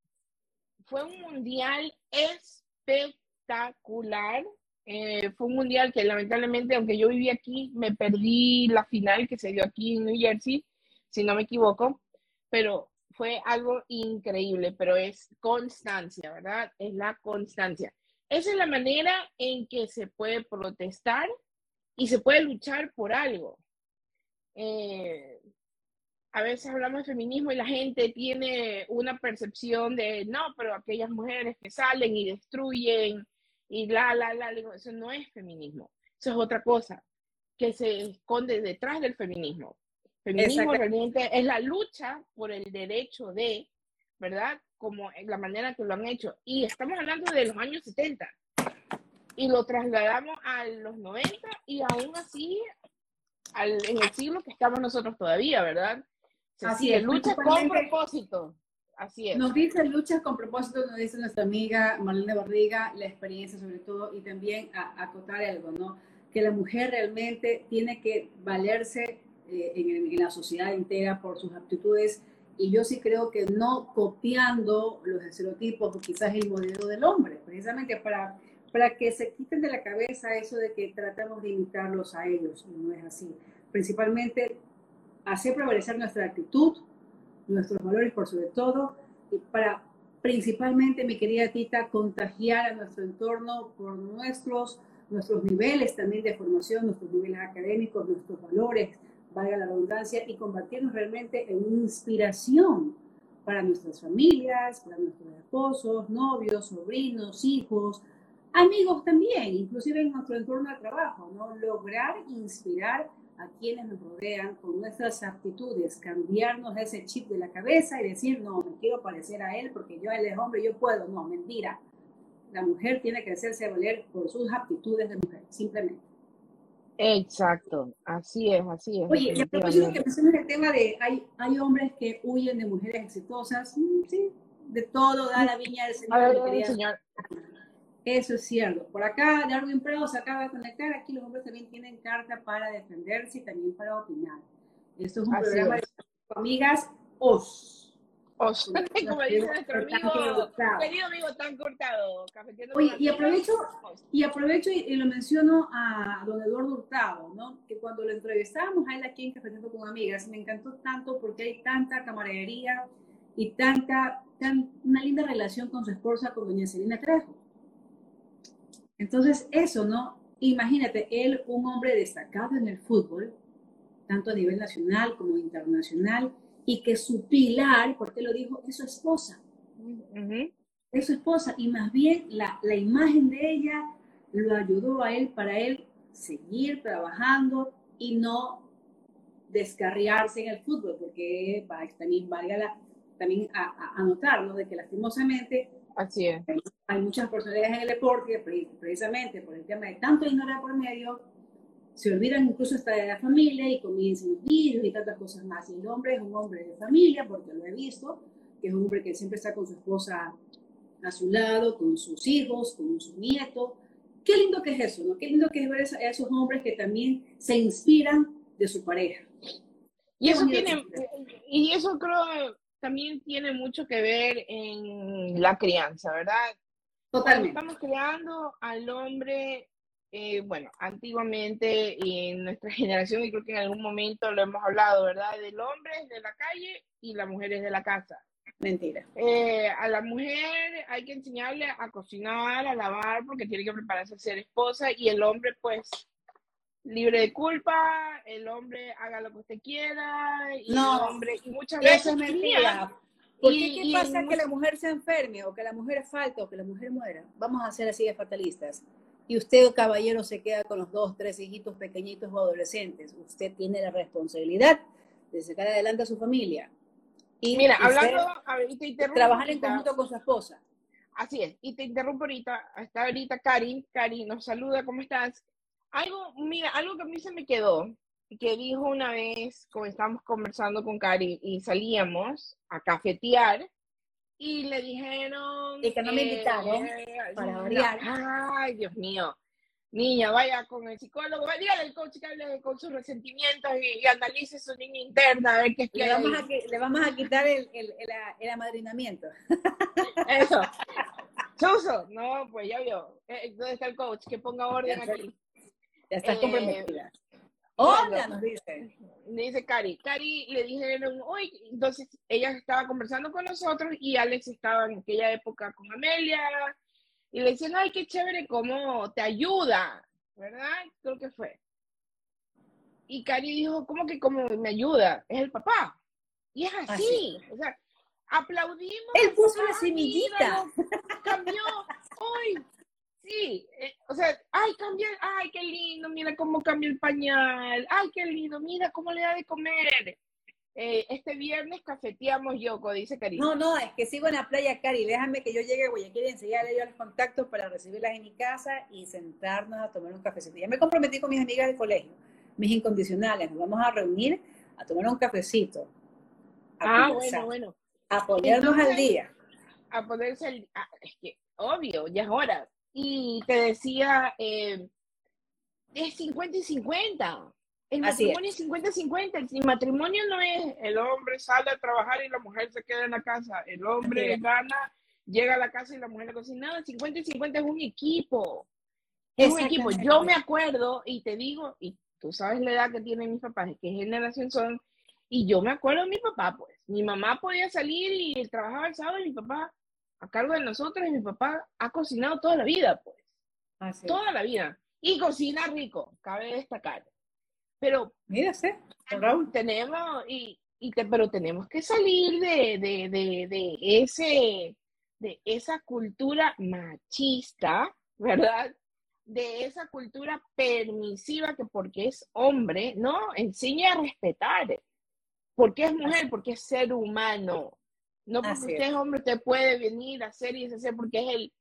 fue un mundial espectacular. Eh, fue un mundial que lamentablemente, aunque yo viví aquí, me perdí la final que se dio aquí en New Jersey, si no me equivoco, pero fue algo increíble, pero es constancia, ¿verdad? Es la constancia. Esa es la manera en que se puede protestar y se puede luchar por algo. Eh, a veces hablamos de feminismo y la gente tiene una percepción de, no, pero aquellas mujeres que salen y destruyen y la, la, la, eso no es feminismo, eso es otra cosa que se esconde detrás del feminismo. Feminismo realmente es la lucha por el derecho de, ¿verdad? Como la manera que lo han hecho. Y estamos hablando de los años 70 y lo trasladamos a los 90 y aún así al, en el siglo que estamos nosotros todavía, ¿verdad? Así es, lucha con propósito. Así es. Nos dice lucha con propósito, nos dice nuestra amiga Marlene Barriga, la experiencia sobre todo, y también a, acotar algo, ¿no? Que la mujer realmente tiene que valerse eh, en, en, la sociedad entera por sus aptitudes, y yo sí creo que no copiando los estereotipos o quizás el modelo del hombre, precisamente para, para que se quiten de la cabeza eso de que tratamos de imitarlos a ellos, no es así. Principalmente hacer prevalecer nuestra actitud, nuestros valores por sobre todo, y para principalmente, mi querida Tita, contagiar a nuestro entorno por nuestros, nuestros niveles también de formación, nuestros niveles académicos, nuestros valores, valga la redundancia, y convertirnos realmente en inspiración para nuestras familias, para nuestros esposos, novios, sobrinos, hijos, amigos también, inclusive en nuestro entorno de trabajo, ¿no? Lograr inspirar a quienes nos rodean con nuestras aptitudes, cambiarnos ese chip de la cabeza y decir, no, me quiero parecer a él porque yo él es hombre, yo puedo. No, mentira. La mujer tiene que hacerse valer por sus aptitudes de mujer, simplemente. Exacto, así es, así es. Oye, y a propósito que mencionas el tema de hay, hay hombres que huyen de mujeres exitosas, mm, sí, de todo da la viña del Señor. señor. Eso es cierto. Por acá, Darwin Prado se acaba de conectar. Aquí los hombres también tienen carta para defenderse y también para opinar. Esto es un programa de amigas OS. OS. Como dice nuestro amigo, querido amigo tan cortado. Oye, y aprovecho, y aprovecho y, lo menciono a don Eduardo Hurtado, ¿no? Que cuando lo entrevistábamos a él aquí en Cafeteando con Amigas, me encantó tanto porque hay tanta camaradería y tanta, tan, una linda relación con su esposa, con doña Selena Trejo. Entonces, eso, ¿no? Imagínate, él, un hombre destacado en el fútbol, tanto a nivel nacional como internacional, y que su pilar, porque lo dijo, es su esposa. Es su esposa, y más bien la, la imagen de ella lo ayudó a él para él seguir trabajando y no descarriarse en el fútbol, porque también valga la, también anotar, ¿no? De que lastimosamente Así es. Hay muchas personalidades en el deporte, precisamente por el tema de tanto dinero por medio, se olvidan incluso hasta de la familia y comienzan los vídeos y tantas cosas más. Y el hombre es un hombre de familia, porque lo he visto, que es un hombre que siempre está con su esposa a su lado, con sus hijos, con sus nietos. Qué lindo que es eso, ¿no? Qué lindo que es ver a esos hombres que también se inspiran de su pareja. Y eso tiene, y eso creo también tiene mucho que ver en la crianza, ¿verdad? Totalmente. estamos creando al hombre, eh, bueno, antiguamente y en nuestra generación, y creo que en algún momento lo hemos hablado, ¿verdad? Del hombre es de la calle y la mujer es de la casa. Mentira. Eh, a la mujer hay que enseñarle a cocinar, a lavar, porque tiene que prepararse a ser esposa, y el hombre, pues, libre de culpa, el hombre haga lo que usted quiera, y no, el hombre, y muchas veces eso es mentira. ¿Por qué, qué pasa que la mujer se enferme, o que la mujer falte, o que la mujer muera? Vamos a ser así de fatalistas. Y usted, caballero, se queda con los dos, tres hijitos pequeñitos o adolescentes. Usted tiene la responsabilidad de sacar adelante a su familia. Y Mira, hablando, a ver, te interrumpo trabajar en conjunto con su esposa. Así es, y te interrumpo ahorita, está ahorita Cari, Cari nos saluda, ¿cómo estás? Algo, mira, algo que a mí se me quedó, que dijo una vez, cuando estábamos conversando con Cari y salíamos a cafetear, y le dijeron... Y que no me invitaron, para variar. Ay, Dios mío. Niña, vaya con el psicólogo, dígale al coach que hable con sus resentimientos y, analice su niña interna, a ver qué es que le, vamos a, le vamos a quitar el, el, el, el amadrinamiento. Eso. Chuso, no, pues ya vio. Eh, ¿Dónde está el coach? Que ponga orden aquí. Ya estás eh, comprometida. Hola, nos dice. Dice Cari. Cari le dijeron, hoy, entonces ella estaba conversando con nosotros y Alex estaba en aquella época con Amelia y le decían, ay, qué chévere, cómo te ayuda, ¿verdad? Creo que fue. Y Cari dijo, ¿cómo que cómo me ayuda? Es el papá. Y es así. O sea, aplaudimos. Él puso la semillita. Cambió. Hoy Sí, eh, o sea, ay, cambia, ay, qué lindo, mira cómo cambia el pañal, ay, qué lindo, mira cómo le da de comer. Eh, este viernes cafeteamos Yoko, dice Cari. No, no, es que sigo en la playa, Cari. Déjame que yo llegue a Guayaquil y enseñarle yo los contactos para recibirlas en mi casa y sentarnos a tomar un cafecito. Ya me comprometí con mis amigas del colegio, mis incondicionales. Nos vamos a reunir a tomar un cafecito. ah, bueno, bueno. A ponernos al día. A ponerse al día. Ah, es que, obvio, ya es hora y te decía, eh, es 50 y 50. El matrimonio es 50 y 50. El matrimonio no es el hombre sale a trabajar y la mujer se queda en la casa. El hombre gana, llega a la casa y la mujer le cocina. No, 50 y 50 es un equipo. Es un equipo. Yo me acuerdo y te digo, y tú sabes la edad que tienen mis papás, qué generación son, Y yo me acuerdo de mi papá, pues. Mi mamá podía salir y trabajaba el sábado y mi papá a cargo de nosotros y mi papá ha cocinado toda la vida, pues. Así. Toda la vida. Y cocina rico, cabe destacar. Pero Mira, sí, Raúl. tenemos, y, y te- pero tenemos que salir de, de, de, de ese, de esa cultura machista, ¿verdad? De esa cultura permisiva que porque es hombre, ¿no? Enseña a respetar. Porque es mujer, porque es ser humano. No porque Así usted es. hombre, usted puede venir a hacer y deshacer porque es el,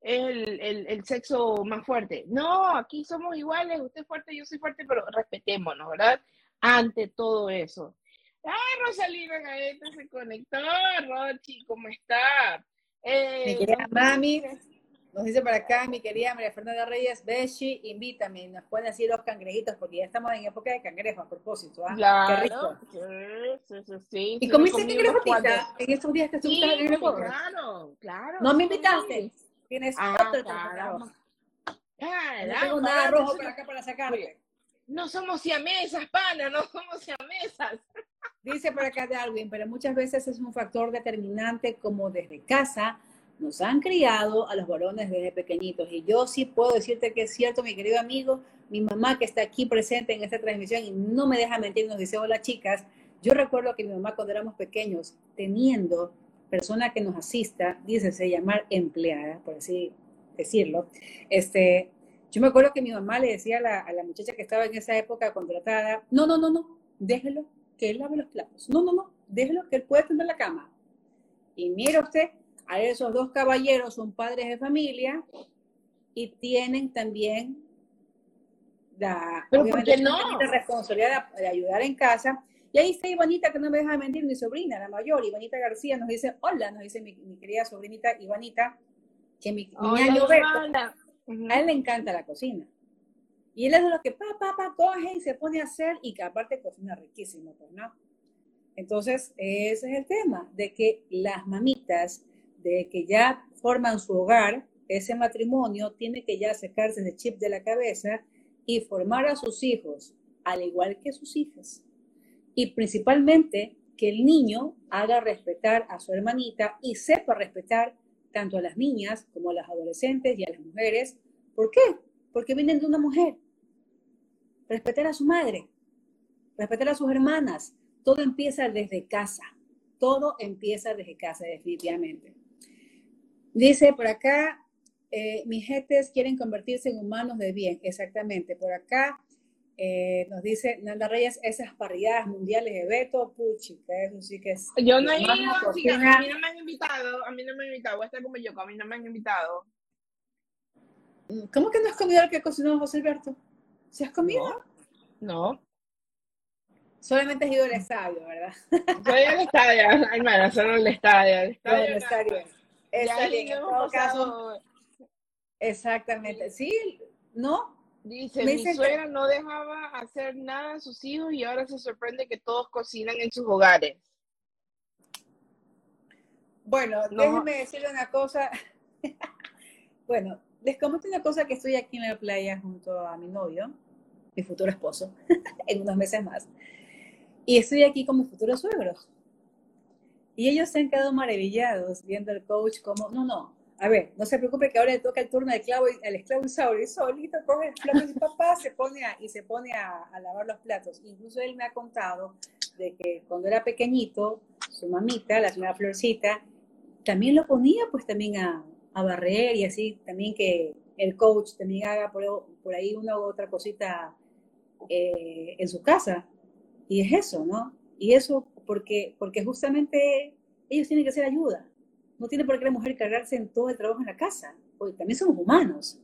es el, el, el sexo más fuerte. No, aquí somos iguales, usted es fuerte, yo soy fuerte, pero respetémonos, ¿verdad? Ante todo eso. Ah, Rosalina Gaeta se conectó, Rochi, ¿cómo está? Eh, Mi querida nos mami, Nos dice por acá mi querida María Fernanda Reyes, Beshi, invítame. Nos pueden decir los cangrejitos, porque ya estamos en época de cangrejos, a propósito. ¿ah? Claro, Qué rico. sí, sí, sí, ¿Y comiste cangrejo, tita, en estos días que estuviste en el claro, claro. No me invitaste. Tienes Ah, otro caramba. trabajo. No tengo nada rojo resulta- por acá para sacarte. No somos siamesas, pana, no somos siamesas. Dice por acá Darwin, pero muchas veces es un factor determinante como desde casa nos han criado a los varones desde pequeñitos. Y yo sí puedo decirte que es cierto, mi querido amigo, mi mamá que está aquí presente en esta transmisión y no me deja mentir, nos dice, hola chicas, yo recuerdo que mi mamá cuando éramos pequeños, teniendo persona que nos asista, dice, se llamar empleada, por así decirlo, este, yo me acuerdo que mi mamá le decía a la, a la muchacha que estaba en esa época contratada, no, no, no, no, déjelo que él lave los platos. No, no, no, déjelo que él puede tender la cama. Y mire usted, a esos dos caballeros son padres de familia y tienen también la, Pero ¿por obviamente, qué no? la responsabilidad de, de ayudar en casa. Y ahí está Ivanita, que no me deja mentir, mi sobrina, la mayor, Ivanita García, nos dice, hola, nos dice mi, mi querida sobrinita Ivanita, que mi, mi Hola, Beto, Ivana. Ujú. a él le encanta la cocina. Y él es de los que pa, pa, pa, coge y se pone a hacer y que aparte cocina riquísimo, pues, ¿no? Entonces, ese es el tema, de que las mamitas, de que ya forman su hogar, ese matrimonio tiene que ya sacarse ese chip de la cabeza y formar a sus hijos, al igual que sus hijas. Y principalmente que el niño haga respetar a su hermanita y sepa respetar tanto a las niñas como a las adolescentes y a las mujeres. ¿Por qué? Porque vienen de una mujer. Respetar a su madre, respetar a sus hermanas. Todo empieza desde casa. Todo empieza desde casa, definitivamente. Dice por acá, eh, mis jetes quieren convertirse en humanos de bien. Exactamente. Por acá eh, nos dice Nanda Reyes, esas parrilladas mundiales de Beto, puchica, eso sí que es. Yo no he ido, chicas, a mí no me han invitado, a mí no me han invitado, voy a estar como yo, a mí no me han invitado. ¿Cómo que no has comido el que cocinó José Alberto? ¿Se has comido? No, Solamente has ido al estadio, ¿verdad? soy el estadio, hermana, solo el estadio, el estadio. Está bien. Ya Está bien, caso, exactamente. Sí, ¿no? Dice, mi que- suegra no dejaba hacer nada a sus hijos y ahora se sorprende que todos cocinan en sus hogares. Bueno, No. déjenme decirle una cosa. bueno, les comento una cosa que estoy aquí en la playa junto a mi novio, mi futuro esposo, en unos meses más. Y estoy aquí con mis futuros suegros. Y ellos se han quedado maravillados viendo al coach como, no, no, a ver, no se preocupe que ahora le toca el turno al esclavo, al esclavo Isauri, y solito coge el plato de papá se pone a- y se pone a, a lavar los platos. Incluso él me ha contado de que cuando era pequeñito, su mamita, la señora Florcita, también lo ponía pues también a, a barrer y así también que el coach también haga por, por ahí una u otra cosita eh, en su casa. Y es eso, ¿no? Y eso porque, porque justamente ellos tienen que hacer ayuda. No tiene por qué la mujer cargarse en todo el trabajo en la casa. Porque también somos humanos.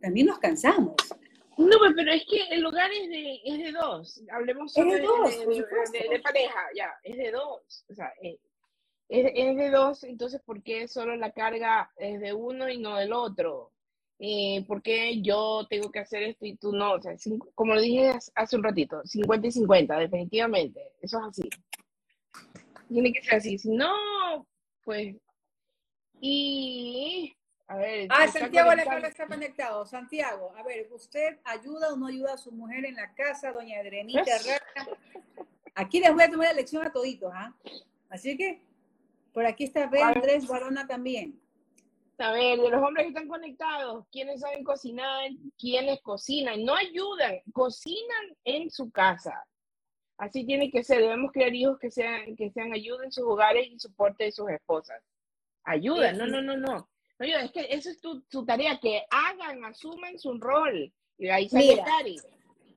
También nos cansamos. No, pues, pero es que el hogar es de, es de dos. Hablemos de solo dos, de, por de- supuesto. de- de pareja, ya, es de dos. O sea, eh, es, es de dos, entonces, ¿por qué solo la carga es de uno y no del otro? Eh, ¿por qué yo tengo que hacer esto y tú no? O sea, como lo dije hace- un ratito, 50 y 50, definitivamente. Eso es así. Tiene que ser así. Si no, pues. Y. A ver. Ah, Santiago conectado. Alejandro está conectado. Santiago, a ver, ¿usted ayuda o no ayuda a su mujer en la casa, doña Adrenita Pues-? Aquí les voy a tomar la lección a toditos, ¿ah? Así que, por aquí está B. Andrés Barona también. A ver, de los hombres que están conectados, ¿quiénes saben cocinar? ¿Quiénes cocinan? No ayudan, cocinan en su casa. Así tiene que ser. Debemos crear hijos que sean, que sean ayuda en sus hogares y soporte de sus esposas. Ayuda, no, no, no, no. No es que eso es tu, tarea, que hagan, asuman su rol. Y ahí sale Cari.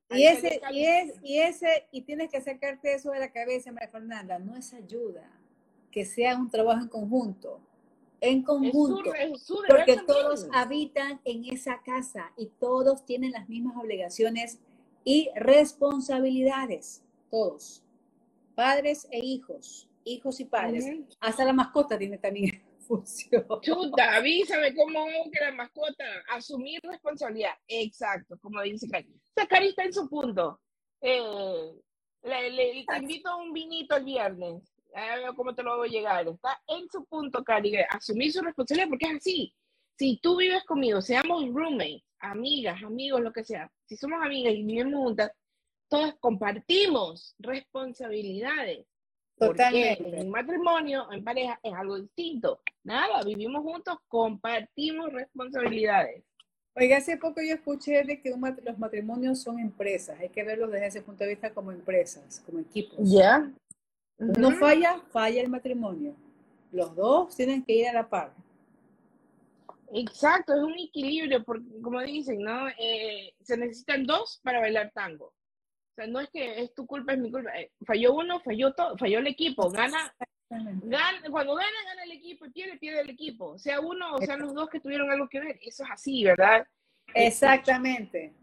Y ese, y, es, y ese, y tienes que sacarte eso de la cabeza, María Fernanda, no es ayuda, que sea un trabajo en conjunto, en conjunto, porque todos habitan en esa casa y todos tienen las mismas obligaciones y responsabilidades, todos, padres e hijos, hijos y padres, hasta la mascota tiene también función. Chuta, avísame cómo que la mascota, asumir responsabilidad. Exacto, como dice Cari. Cari está en su punto. Eh, le, te invito a un vinito el viernes. Ver cómo te lo a llegar. Está en su punto, Cari. Asumir su responsabilidad porque es así. Si tú vives conmigo, seamos roommates, amigas, amigos, lo que sea. Si somos amigas y vivimos juntas, todas compartimos responsabilidades. Totalmente. Porque en matrimonio, en pareja, es algo distinto. Nada, vivimos juntos, compartimos responsabilidades. Oiga, hace poco yo escuché de que los matrimonios son empresas, hay que verlos desde ese punto de vista como empresas, como equipos. Ya. No falla, falla el matrimonio. Los dos tienen que ir a la par. Exacto, es un equilibrio, porque como dicen, ¿no? Eh, se necesitan dos para bailar tango. O sea, no es que es tu culpa, es mi culpa. Eh, falló uno, falló todo, falló el equipo. Gana, gana, cuando gana, gana el equipo pierde, pierde el equipo. Sea uno o sean los dos que tuvieron algo que ver. Eso es así, ¿verdad? Exactamente.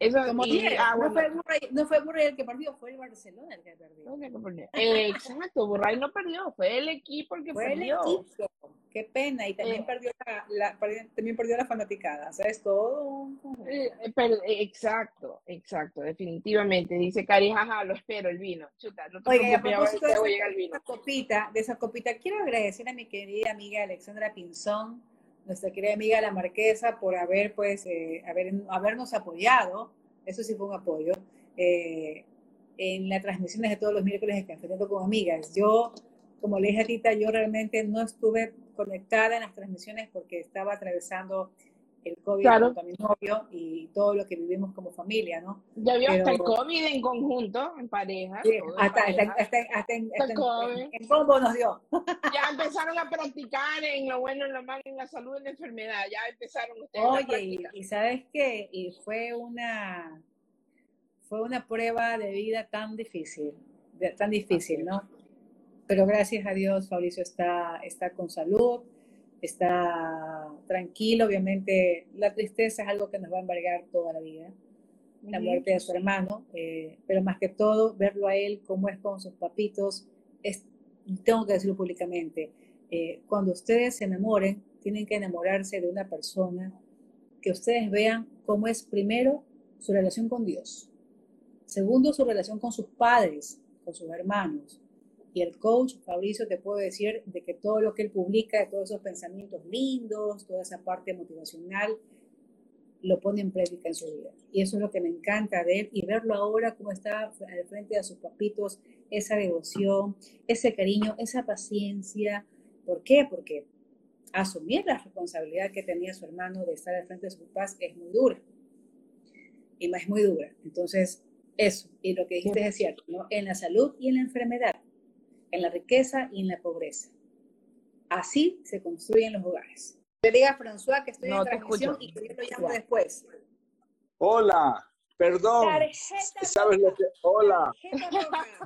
Eso, Como ah, no, fue Burray, no fue Burray el que perdió, fue el Barcelona el que perdió. exacto, Burray no perdió, fue el equipo el que fue perdió. El equipo. Qué pena, y también, eh. perdió la, también perdió la fanaticada, ¿sabes? Todo. Eh, eh, exacto, exacto, definitivamente. Dice Cari, jaja, lo espero, el vino. Chuta, no te Oiga, a propósito de, esa copita, de esa copita, quiero agradecer a mi querida amiga Alexandra Pinzón, nuestra querida amiga la Marquesa, por haber, pues, haber, habernos apoyado, eso sí fue un apoyo, en las transmisiones de todos los miércoles de Café con Amigas. Yo como le dije a Tita, yo realmente no estuve conectada en las transmisiones porque estaba atravesando el COVID con mi novio y todo lo que vivimos como familia, ¿no? Ya vio hasta el COVID en conjunto, en pareja. Sí, hasta, hasta, hasta, en, en, combo nos dio. Ya empezaron a practicar en lo bueno, en lo malo, en la salud, en la enfermedad. Ya empezaron ustedes Oye, y, y, ¿sabes qué? Y fue una, fue una prueba de vida tan difícil, tan difícil, ¿no? Pero gracias a Dios, Fabricio está, está con salud, está tranquilo. Obviamente, la tristeza es algo que nos va a embargar toda la vida, la muerte de su hermano, eh, pero más que todo, verlo a él como es con sus papitos, es, tengo que decirlo públicamente, eh, cuando ustedes se enamoren, tienen que enamorarse de una persona que ustedes vean cómo es primero su relación con Dios, segundo su relación con sus padres, con sus hermanos, y el coach Fabricio te puedo decir de que todo lo que él publica, todos esos pensamientos lindos, toda esa parte motivacional, lo pone en práctica en su vida. Y eso es lo que me encanta de él y verlo ahora como está al frente de sus papitos, esa devoción, ese cariño, esa paciencia. ¿Por qué? Porque asumir la responsabilidad que tenía su hermano de estar al frente de sus papás es muy dura. Y más muy dura. Entonces, eso, y lo que dijiste es cierto, ¿no? En la salud y en la enfermedad en la riqueza y en la pobreza. Así se construyen los hogares. Le diga a François que estoy en transmisión y que yo lo llamo después. Hola, perdón. ¿Sabes lo que? Hola.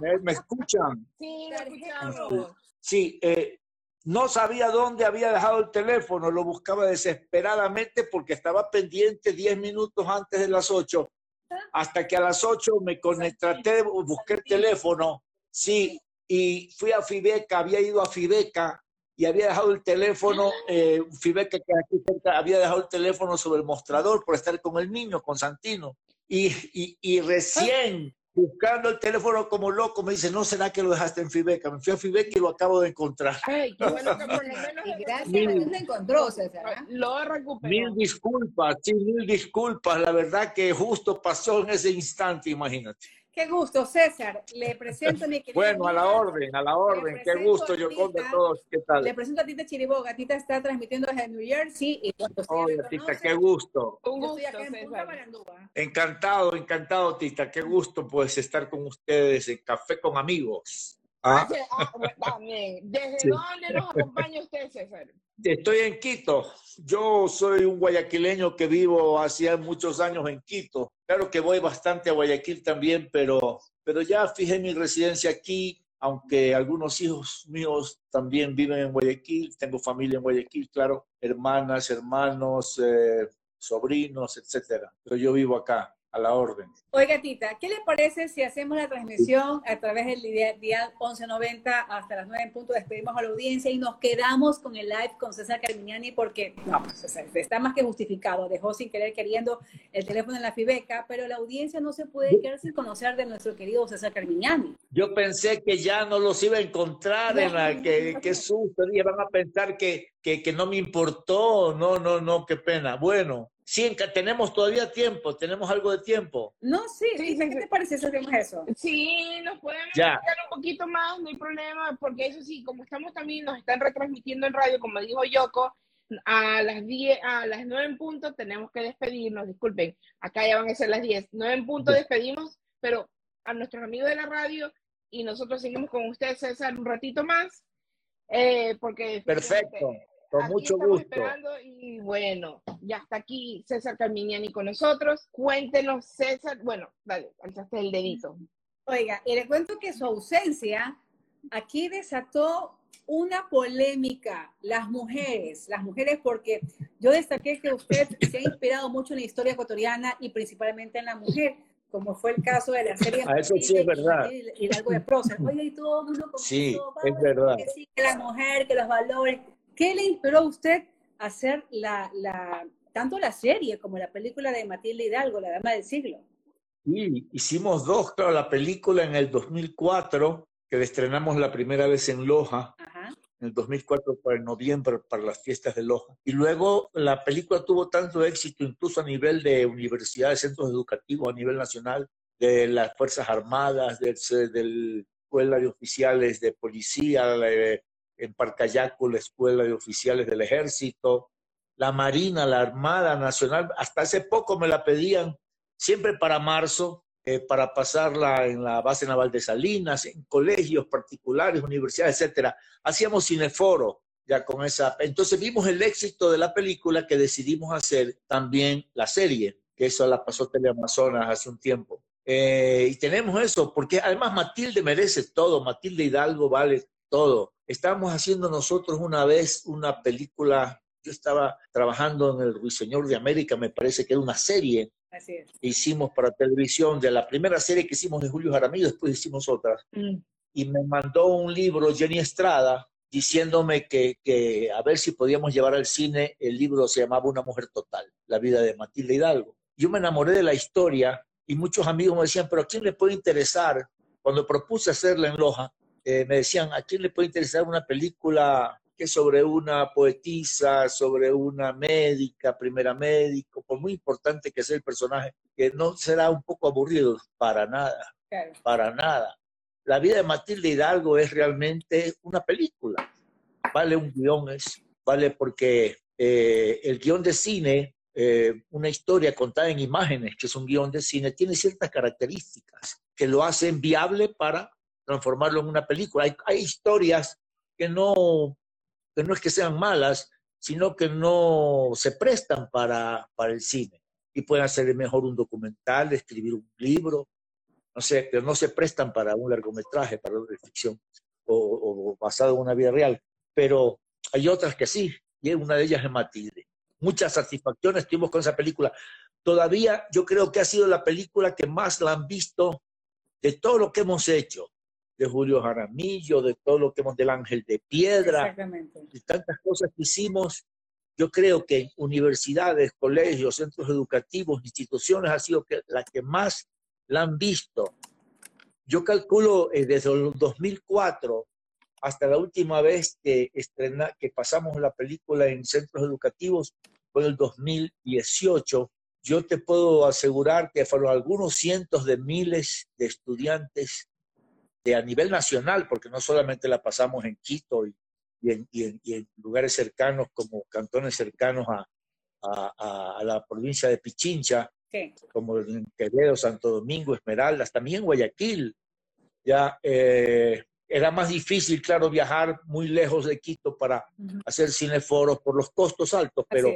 ¿Me, escuchan? Sí, escuchamos. Sí, eh, no sabía dónde había dejado el teléfono, lo buscaba desesperadamente porque estaba pendiente 10 minutos antes de las 8. Hasta que a las 8 me conecté, busqué el teléfono. Sí, y fui a Fibeca, había ido a Fibeca y había dejado el teléfono, eh, Fibeca que aquí cerca, había dejado el teléfono sobre el mostrador por estar con el niño, con Santino. Y, y, y recién buscando el teléfono como loco, me dice, ¿no será que lo dejaste en Fibeca? Me fui a Fibeca y lo acabo de encontrar. Ay, qué bueno que por lo menos... gracias mil, lo encontró, César. ¿eh? Lo recuperó. Mil disculpas, sí, mil disculpas. La verdad que justo pasó en ese instante, imagínate. Qué gusto, César. Le presento a mi querida Bueno, a la orden, a la orden. Qué gusto, yo con todos. ¿Qué tal? Le presento a Tita Chiriboga. Tita está transmitiendo desde New Jersey y cuando Oye, me Tita, qué gusto. Un yo gusto, estoy acá en Punta. Encantado, encantado, Tita. Qué gusto, pues, estar con ustedes en Café con Amigos. Ah, también. ¿Desde Sí. dónde nos acompaña usted, César? Estoy en Quito. Yo soy un guayaquileño que vivo hace muchos años en Quito. Claro que voy bastante a Guayaquil también, pero, pero ya fijé mi residencia aquí, aunque algunos hijos míos también viven en Guayaquil. Tengo familia en Guayaquil, claro, hermanas, hermanos, eh, sobrinos, etcétera. Pero yo vivo acá, a la orden. Oiga, Tita, ¿qué le parece si hacemos la transmisión a través del día, día 1190 hasta las 9 en punto? Despedimos a la audiencia y nos quedamos con el live con César Carminiani porque, no, pues, César, está más que justificado. Dejó sin querer queriendo el teléfono en la Fibeca, pero la audiencia no se puede quedar sin conocer de nuestro querido César Carminiani. Yo pensé que ya no los iba a encontrar en la que, que susto, van a pensar que, que, que no me importó, no, no, no, qué pena. Bueno, sí, tenemos todavía tiempo, tenemos algo de tiempo. No, sí, Sí, sí, ¿qué sí. te parece si hacemos eso? Sí, nos podemos Ya. explicar un poquito más, no hay problema, porque eso sí, como estamos también, nos están retransmitiendo en radio, como dijo Yoko, a las 10, a las 9 en punto tenemos que despedirnos, disculpen, acá ya van a ser las 10, 9 en punto despedimos, pero a nuestros amigos de la radio y nosotros seguimos con usted, César, un ratito más, eh, porque Perfecto, con Aquí mucho estamos gusto. esperando y bueno, ya está aquí César Carminiani con nosotros. Cuéntenos, César. Bueno, dale, alzaste el dedito. Oiga, y le cuento que su ausencia aquí desató una polémica. Las mujeres, las mujeres, porque yo destaqué que usted se ha inspirado mucho en la historia ecuatoriana y principalmente en la mujer, como fue el caso de la serie Ah, eso sí es verdad. y algo de prosa. Oiga, y todo el mundo Sí, comenzó, es "Vamos, verdad. Que sí, que la mujer, que los valores. ¿Qué le inspiró a usted a hacer la, la, tanto la serie como la película de Matilde Hidalgo, La Dama del Siglo? Y hicimos dos, claro, la película en el 2004, que la estrenamos la primera vez en Loja, Ajá. en el 2004 para el noviembre, para las fiestas de Loja. Y luego la película tuvo tanto éxito, incluso a nivel de universidades, centros educativos, a nivel nacional, de las Fuerzas Armadas, del, del Escuela de Oficiales de Policía, la- en Parcayaco, la Escuela de Oficiales del Ejército, la Marina, la Armada Nacional. Hasta hace poco me la pedían, siempre para marzo, eh, para pasarla en la base naval de Salinas, en colegios particulares, universidades, etcétera. Hacíamos cineforo ya con esa. Entonces vimos el éxito de la película que decidimos hacer también la serie, que eso la pasó Teleamazonas hace un tiempo. Eh, y tenemos eso, porque además Matilde merece todo, Matilde Hidalgo vale todo. Estábamos haciendo nosotros una vez una película, yo estaba trabajando en el Ruiseñor de América, me parece que era una serie Así es. que hicimos para televisión, de la primera serie que hicimos de Julio Jaramillo, después hicimos otras, y me mandó un libro Jenny Estrada diciéndome que, que a ver si podíamos llevar al cine, el libro se llamaba Una mujer total, la vida de Matilde Hidalgo. Yo me enamoré de la historia y muchos amigos me decían, pero ¿a quién le puede interesar? Cuando propuse hacerla en Loja, eh, me decían, ¿a quién le puede interesar una película que es sobre una poetisa, sobre una médica, primera médico, por muy importante que sea el personaje, que no será un poco aburrido? Para nada, Claro. para nada. La vida de Matilde Hidalgo es realmente una película. Vale un guion, es, vale porque eh, el guion de cine, eh, una historia contada en imágenes, que es un guion de cine, tiene ciertas características que lo hacen viable para transformarlo en una película. Hay, hay historias que no, que no es que sean malas, sino que no se prestan para, para el cine. Y pueden hacer mejor un documental, escribir un libro, no sé, pero no se prestan para un largometraje, para una ficción o, o basado en una vida real. Pero hay otras que sí, y una de ellas es Matilde. Muchas satisfacciones tuvimos con esa película. Todavía yo creo que ha sido la película que más la han visto de todo lo que hemos hecho, de Julio Jaramillo, de todo lo que hemos del Ángel de Piedra, y tantas cosas que hicimos. Yo creo que en universidades, colegios, centros educativos, instituciones ha sido que, la que más la han visto. Yo calculo eh, desde el 2004 hasta la última vez que, estrena, que pasamos la película en centros educativos fue el 2018 yo te puedo asegurar que fueron algunos cientos de miles de estudiantes a nivel nacional, porque no solamente la pasamos en Quito y, en, lugares cercanos como cantones cercanos a, la provincia de Pichincha, como en Quevedo, Santo Domingo, Esmeraldas, también Guayaquil. Ya eh, era más difícil, claro, viajar muy lejos de Quito para hacer cineforos por los costos altos, pero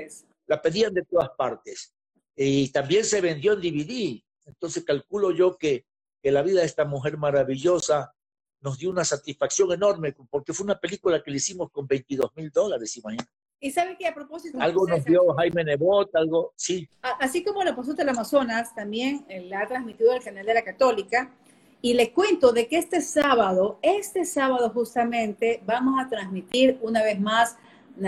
la pedían de todas partes. Y también se vendió en DVD. Entonces calculo yo que, que la vida de esta mujer maravillosa nos dio una satisfacción enorme, porque fue una película que le hicimos con 22 mil dólares, imagínate. Y sabe que a propósito... Algo nos dio Jaime Nebot, algo, sí. Así como la Pasión del Amazonas, también la ha transmitido el canal de la Católica. Y le cuento de que este sábado, este sábado justamente, vamos a transmitir una vez más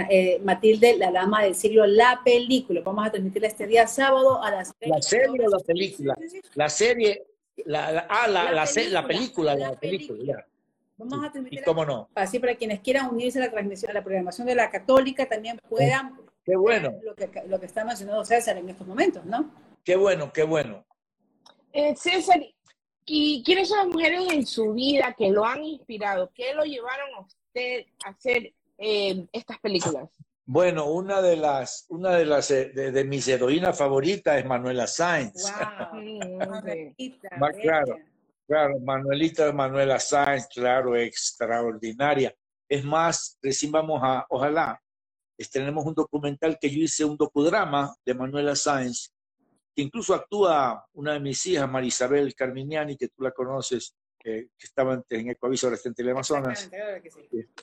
eh, Matilde, la dama del siglo, la película. Vamos a transmitirla este día sábado a las... ¿La serie o la película? La serie, la, ah, la, la, película, la película, la película. Vamos a transmitir. ¿Y cómo no? Así para quienes quieran unirse a la transmisión, a la programación de la Católica, también puedan. Qué bueno. Lo que, lo que está mencionando César en estos momentos, ¿no? Qué bueno, qué bueno. Eh, César, ¿y quiénes son las mujeres en su vida que lo han inspirado? ¿Qué lo llevaron a usted a hacer eh, estas películas? Bueno, una de las, una de las eh, de, mis heroínas favoritas es Manuela Sáenz. Wow. claro, claro, Manuelita Manuela Sáenz, claro, extraordinaria. Es más, recién vamos a, ojalá, tenemos un documental que yo hice, un docudrama de Manuela Sáenz, que incluso actúa una de mis hijas, Marisabel Carminiani, que tú la conoces, que estaba antes en Ecoaviso, ahora está en Teleamazonas,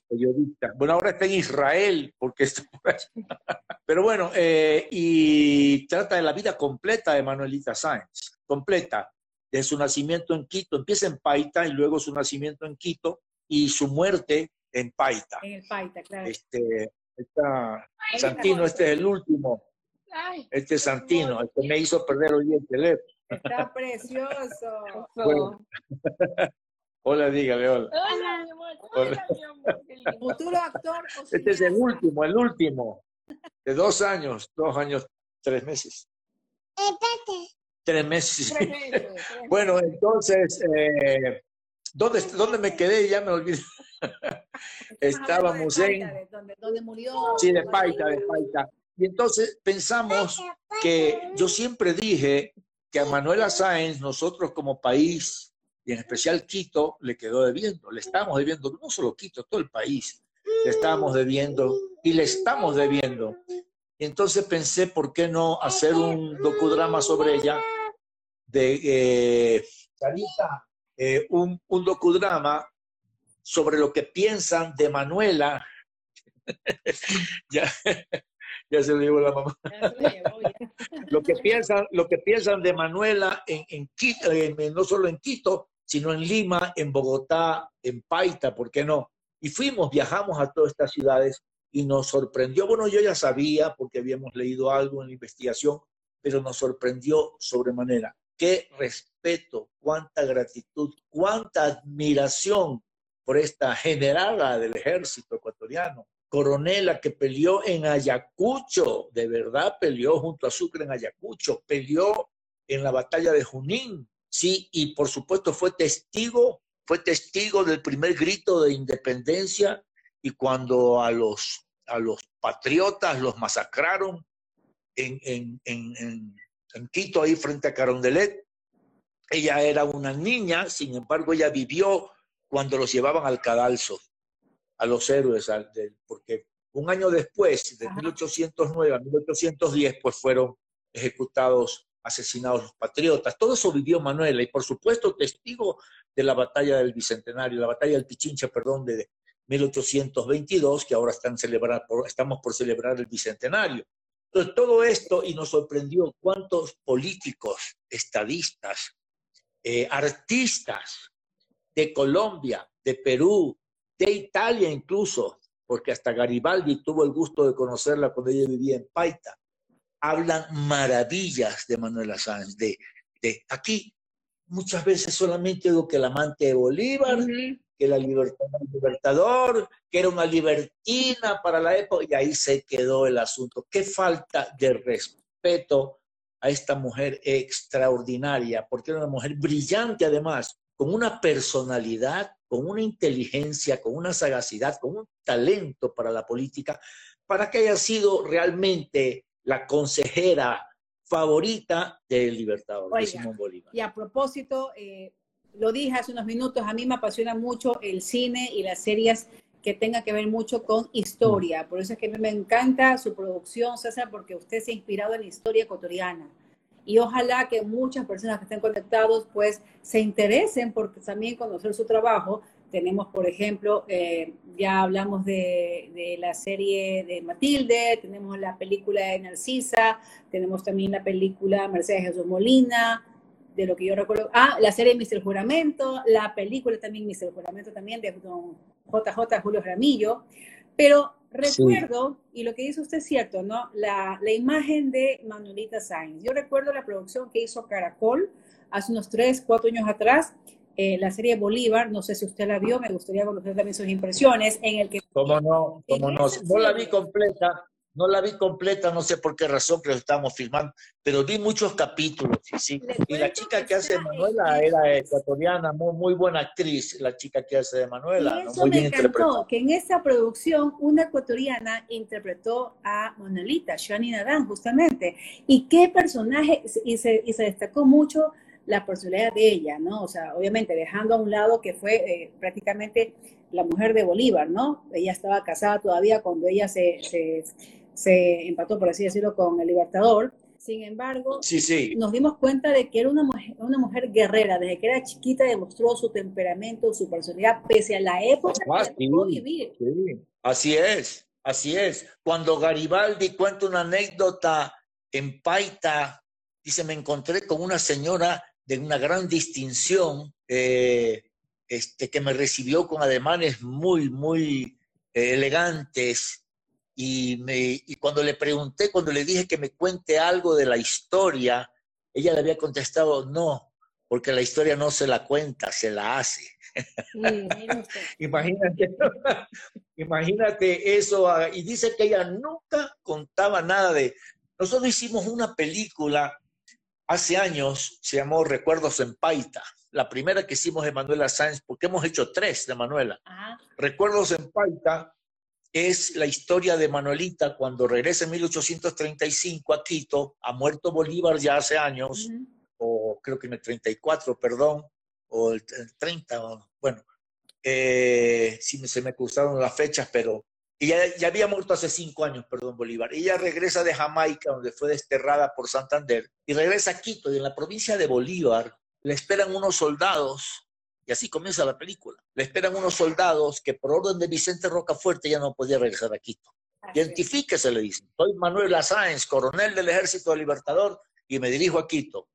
periodista. Bueno, ahora está en Israel, porque está Pero bueno, eh, y trata de la vida completa de Manuelita Sáenz, completa, de su nacimiento en Quito, empieza en Paita y luego su nacimiento en Quito y su muerte en Paita. En el Paita, claro. Este, está, Santino, este es el último. Este es Santino, el que me hizo perder hoy el teléfono. Está precioso. Hola, dígale, hola. Hola, mi amor. Hola, mi amor. Futuro actor. Este es el último, el último. De dos años, dos años, tres meses. Tres meses. Tres meses. bueno, entonces, eh, ¿dónde, ¿dónde me quedé? Ya me olvidé. Estábamos en... Donde, murió. Sí, de Paita, de Paita. Y entonces pensamos que yo siempre dije que a Manuela Sáenz nosotros como país, y en especial Quito, le quedó debiendo. Le estamos debiendo, no solo Quito, todo el país. Le estamos debiendo y le estamos debiendo. Y entonces pensé, ¿por qué no hacer un docudrama sobre ella? De eh, eh, un, un docudrama sobre lo que piensan de Manuela. ya, ya se lo llevó la mamá. lo, que piensan, lo que piensan de Manuela en, en Quito, no solo en Quito, sino en Lima, en Bogotá, en Paita, ¿por qué no? Y fuimos, viajamos a todas estas ciudades y nos sorprendió, bueno, yo ya sabía porque habíamos leído algo en la investigación, pero nos sorprendió sobremanera. Qué respeto, cuánta gratitud, cuánta admiración por esta generala del ejército ecuatoriano, coronela que peleó en Ayacucho, de verdad peleó junto a Sucre en Ayacucho, peleó en la batalla de Junín, sí, y por supuesto fue testigo, fue testigo del primer grito de independencia y cuando a los, a los patriotas los masacraron en, en, en, en Quito, ahí frente a Carondelet, ella era una niña, sin embargo ella vivió cuando los llevaban al cadalso a los héroes, porque un año después, de 1809 a 1810, pues fueron ejecutados, asesinados los patriotas. Todo eso vivió Manuela y por supuesto testigo de la batalla del Bicentenario, la batalla del Pichincha, perdón, de 1822, que ahora están celebrar, estamos por celebrar el Bicentenario. Entonces, todo esto, y nos sorprendió cuántos políticos, estadistas, eh, artistas de Colombia, de Perú, de Italia incluso, porque hasta Garibaldi tuvo el gusto de conocerla cuando ella vivía en Paita, hablan maravillas de Manuela Sáenz, de, de aquí muchas veces solamente digo que el amante de Bolívar, que la libertad, libertador, que era una libertina para la época, y ahí se quedó el asunto. Qué falta de respeto a esta mujer extraordinaria, porque era una mujer brillante además, con una personalidad, con una inteligencia, con una sagacidad, con un talento para la política, para que haya sido realmente la consejera favorita del Libertador, de Simón Bolívar. Y a propósito, eh, lo dije hace unos minutos, a mí me apasiona mucho el cine y las series que tengan que ver mucho con historia. Por eso es que me encanta su producción, César, porque usted se ha inspirado en la historia ecuatoriana. Y ojalá que muchas personas que estén conectados, pues, se interesen porque también conocer su trabajo. Tenemos, por ejemplo, eh, ya hablamos de, de, la serie de Matilde, tenemos la película de Narcisa, tenemos también la película Mercedes Jesús Molina, de lo que yo recuerdo. Ah, la serie Mr. Juramento, la película también Mr. Juramento también de don JJ Julio Ramillo. Pero recuerdo, y lo que dice usted es cierto, ¿no? La, la imagen de Manuelita Sainz. Yo recuerdo la producción que hizo Caracol hace unos 3, 4 años atrás, eh, la serie Bolívar, no sé si usted la vio, me gustaría conocer también sus impresiones, en el que... ¿Cómo no? ¿Cómo no? No la vi completa, no la vi completa, no sé por qué razón que lo estábamos filmando, pero vi muchos capítulos, y sí. Y la chica que hace de Manuela era ecuatoriana, muy, muy buena actriz, la chica que hace de Manuela. Y eso me encantó, que en esa producción una ecuatoriana interpretó a Manuelita, Shani Nadán, justamente. Y qué personaje, y se, y se destacó mucho la personalidad de ella, ¿no? O sea, obviamente dejando a un lado que fue eh, prácticamente la mujer de Bolívar, ¿no? Ella estaba casada todavía cuando ella se, se, se, empató, por así decirlo, con el Libertador. Sin embargo, sí, sí. nos dimos cuenta de que era una mujer, una mujer guerrera. Desde que era chiquita demostró su temperamento, su personalidad, pese a la época ah, que sí, vivir. Sí. Así es, así es. Cuando Garibaldi cuenta una anécdota en Paita, dice, me encontré con una señora de una gran distinción, eh, este, que me recibió con ademanes muy, muy eh, elegantes. Y, me, y cuando le pregunté, cuando le dije que me cuente algo de la historia, ella le había contestado, no, porque la historia no se la cuenta, se la hace. imagínate, imagínate eso. Ah, y dice que ella nunca contaba nada de... Nosotros hicimos una película hace años se llamó Recuerdos en Paita. La primera que hicimos de Manuela Sáenz, porque hemos hecho tres de Manuela. Recuerdos en Paita es la historia de Manuelita cuando regresa en 1835 a Quito, ha muerto Bolívar ya hace años, o creo que en el 34, perdón, o el, 30, bueno, eh, sí se me cruzaron las fechas, pero y ya, había muerto hace cinco años, perdón, Bolívar. Ella regresa de Jamaica, donde fue desterrada por Santander, y regresa a Quito, y en la provincia de Bolívar le esperan unos soldados, y así comienza la película. Le esperan unos soldados que por orden de Vicente Rocafuerte ya no podía regresar a Quito. Identifíquese, le dicen. Soy Manuel Sáenz, coronel del Ejército Libertador, y me dirijo a Quito.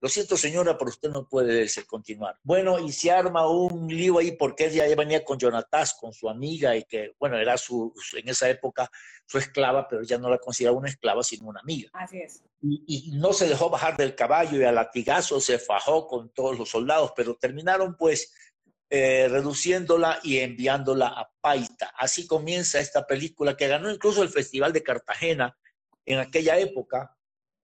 Lo siento, señora, pero usted no puede continuar. Bueno, y se arma un lío ahí porque ella ya venía con Jonatas, con su amiga, y que, bueno, era su, en esa época su esclava, pero ya no la consideraba una esclava, sino una amiga. Así es. Y, no se dejó bajar del caballo y a latigazo se fajó con todos los soldados, pero terminaron pues eh, reduciéndola y enviándola a Paita. Así comienza esta película que ganó incluso el Festival de Cartagena en aquella época.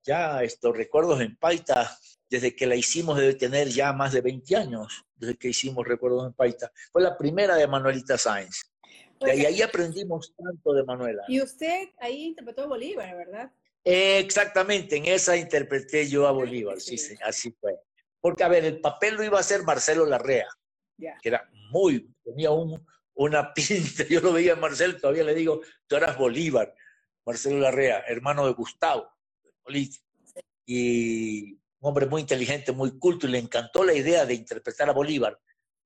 Ya estos recuerdos en Paita desde que la hicimos debe tener ya más de 20 años, desde que hicimos Recuerdos en Paita. Fue la primera de Manuelita Sáenz. y ahí aprendimos tanto de Manuela. Y usted ahí interpretó a Bolívar, ¿verdad? exactamente, en esa interpreté yo a Bolívar, sí, sí, así fue. Porque, a ver, el papel lo iba a hacer Marcelo Larrea, que era muy, tenía un, una pinta, yo lo veía a Marcelo, todavía le digo, tú eras Bolívar, Marcelo Larrea, hermano de Gustavo, y un hombre muy inteligente, muy culto, y le encantó la idea de interpretar a Bolívar.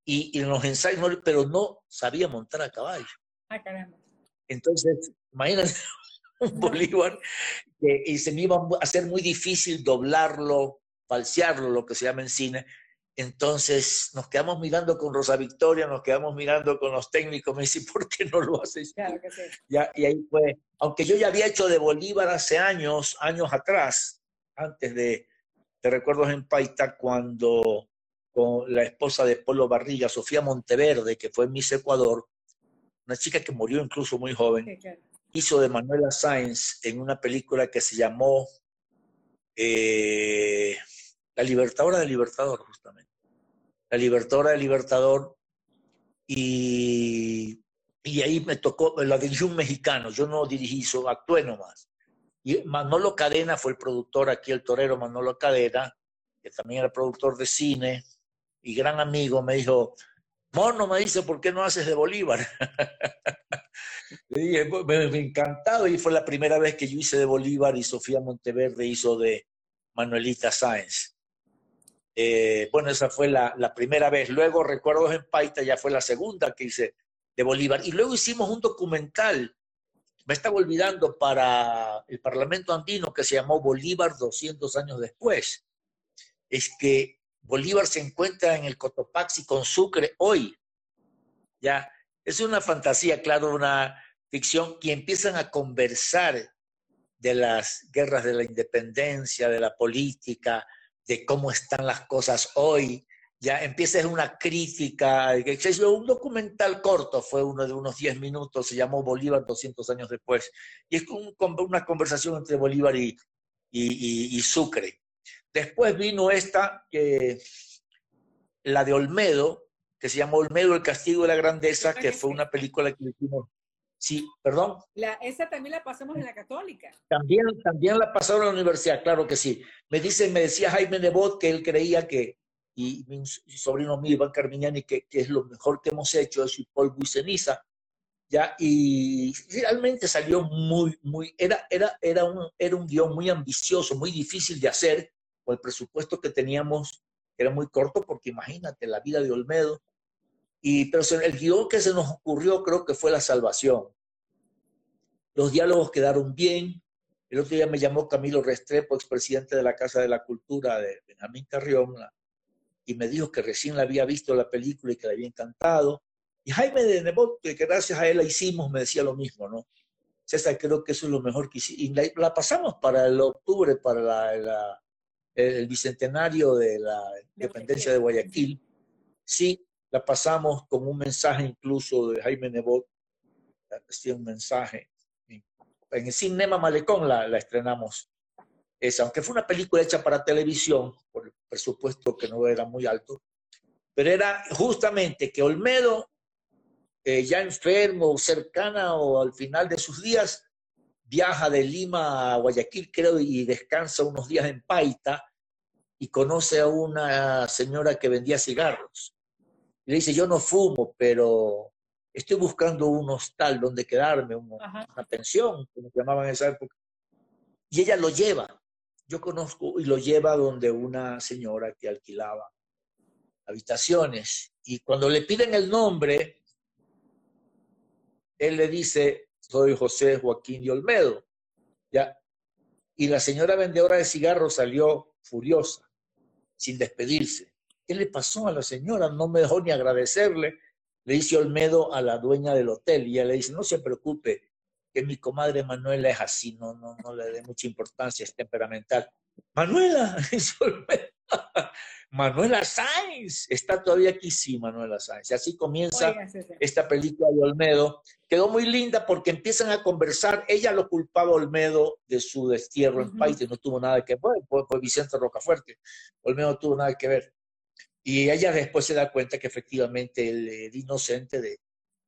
Y, en los ensayos, pero no sabía montar a caballo. Ah, caramba. Entonces, imagínate un Bolívar que, y se me iba a hacer muy difícil doblarlo, falsearlo, lo que se llama en cine. Entonces nos quedamos mirando con Rosa Victoria, nos quedamos mirando con los técnicos, me dice, ¿por qué no lo haces? Claro que sí. Ya, y ahí fue, aunque yo ya había hecho de Bolívar hace años, años atrás, antes de, te recuerdo en Paita cuando con la esposa de Polo Barriga, Sofía Monteverde, que fue Miss Ecuador, una chica que murió incluso muy joven, hizo de Manuela Sáenz en una película que se llamó eh, la Libertadora de Libertador, justamente. La Libertadora de Libertador. Y, y ahí me tocó, la dirigió un mexicano, yo no dirigí, eso, actué nomás. Y Manolo Cadena fue el productor aquí, el torero Manolo Cadena, que también era productor de cine y gran amigo, me dijo, Mono me dice, ¿por qué no haces de Bolívar? Le dije, me, me, encantado y fue la primera vez que yo hice de Bolívar y Sofía Monteverde hizo de Manuelita Sáenz. Eh, bueno, esa fue la, la, primera vez. Luego, Recuerdos en Paita, ya fue la segunda que hice de Bolívar. Y luego hicimos un documental, me estaba olvidando, para el Parlamento Andino que se llamó Bolívar 200 años después. Es que Bolívar se encuentra en el Cotopaxi con Sucre hoy. Ya, es una fantasía, claro, una ficción, que empiezan a conversar de las guerras de la independencia, de la política, de cómo están las cosas hoy. Ya empieza una crítica, un documental corto, fue uno de unos 10 minutos, se llamó Bolívar 200 años después, y es una conversación entre Bolívar y, y, y Sucre. Después vino esta, que, la de Olmedo, que se llamó Olmedo, el castigo de la grandeza, que fue una película que hicimos. Sí, perdón. La, esa también la pasamos en la católica. También, también la pasaron en la universidad, claro que sí. Me dice, me decía Jaime Nebot que él creía que, y mi sobrino mío, Iván Carmiñani, que, que es lo mejor que hemos hecho, es polvo y ceniza. Ya, y realmente salió muy, muy, era, era, era, un, era un guion muy ambicioso, muy difícil de hacer, el presupuesto que teníamos era muy corto, porque imagínate la vida de Olmedo. Y, pero el guion que se nos ocurrió creo que fue La Salvación. Los diálogos quedaron bien. El otro día me llamó Camilo Restrepo, expresidente de la Casa de la Cultura de Benjamín Carrión, y me dijo que recién la había visto la película y que le había encantado. Y Jaime de Nebot, que gracias a él la hicimos, me decía lo mismo, ¿no? César, creo que eso es lo mejor que hicimos. Y la, la pasamos para el octubre, para la, la el bicentenario de la independencia de Guayaquil, sí, la pasamos con un mensaje incluso de Jaime Nebot, hacía un mensaje. En el Cinema Malecón la, la estrenamos, esa, aunque fue una película hecha para televisión, por el presupuesto que no era muy alto, pero era justamente que Olmedo, eh, ya enfermo, cercana o al final de sus días, viaja de Lima a Guayaquil, creo, y descansa unos días en Paita, y conoce a una señora que vendía cigarros. Y le dice, yo no fumo, pero estoy buscando un hostal donde quedarme, una, pensión, como llamaban en esa época. Y ella lo lleva. Yo conozco y lo lleva donde una señora que alquilaba habitaciones. Y cuando le piden el nombre, él le dice, soy José Joaquín de Olmedo. ¿Ya? Y la señora vendedora de cigarros salió furiosa sin despedirse. ¿Qué le pasó a la señora? No me dejó ni agradecerle. Le dice Olmedo a la dueña del hotel y ella le dice, no se preocupe, que mi comadre Manuela es así, no, no, no le dé mucha importancia, es temperamental. Manuela. Manuela Sáenz está todavía aquí, sí, Manuela Sáenz. Y así comienza esta película de Olmedo. Quedó muy linda porque empiezan a conversar. Ella lo culpaba a Olmedo de su destierro en país, no tuvo nada que ver, fue, fue Vicente Rocafuerte. Olmedo no tuvo nada que ver. Y ella después se da cuenta que efectivamente él era inocente de,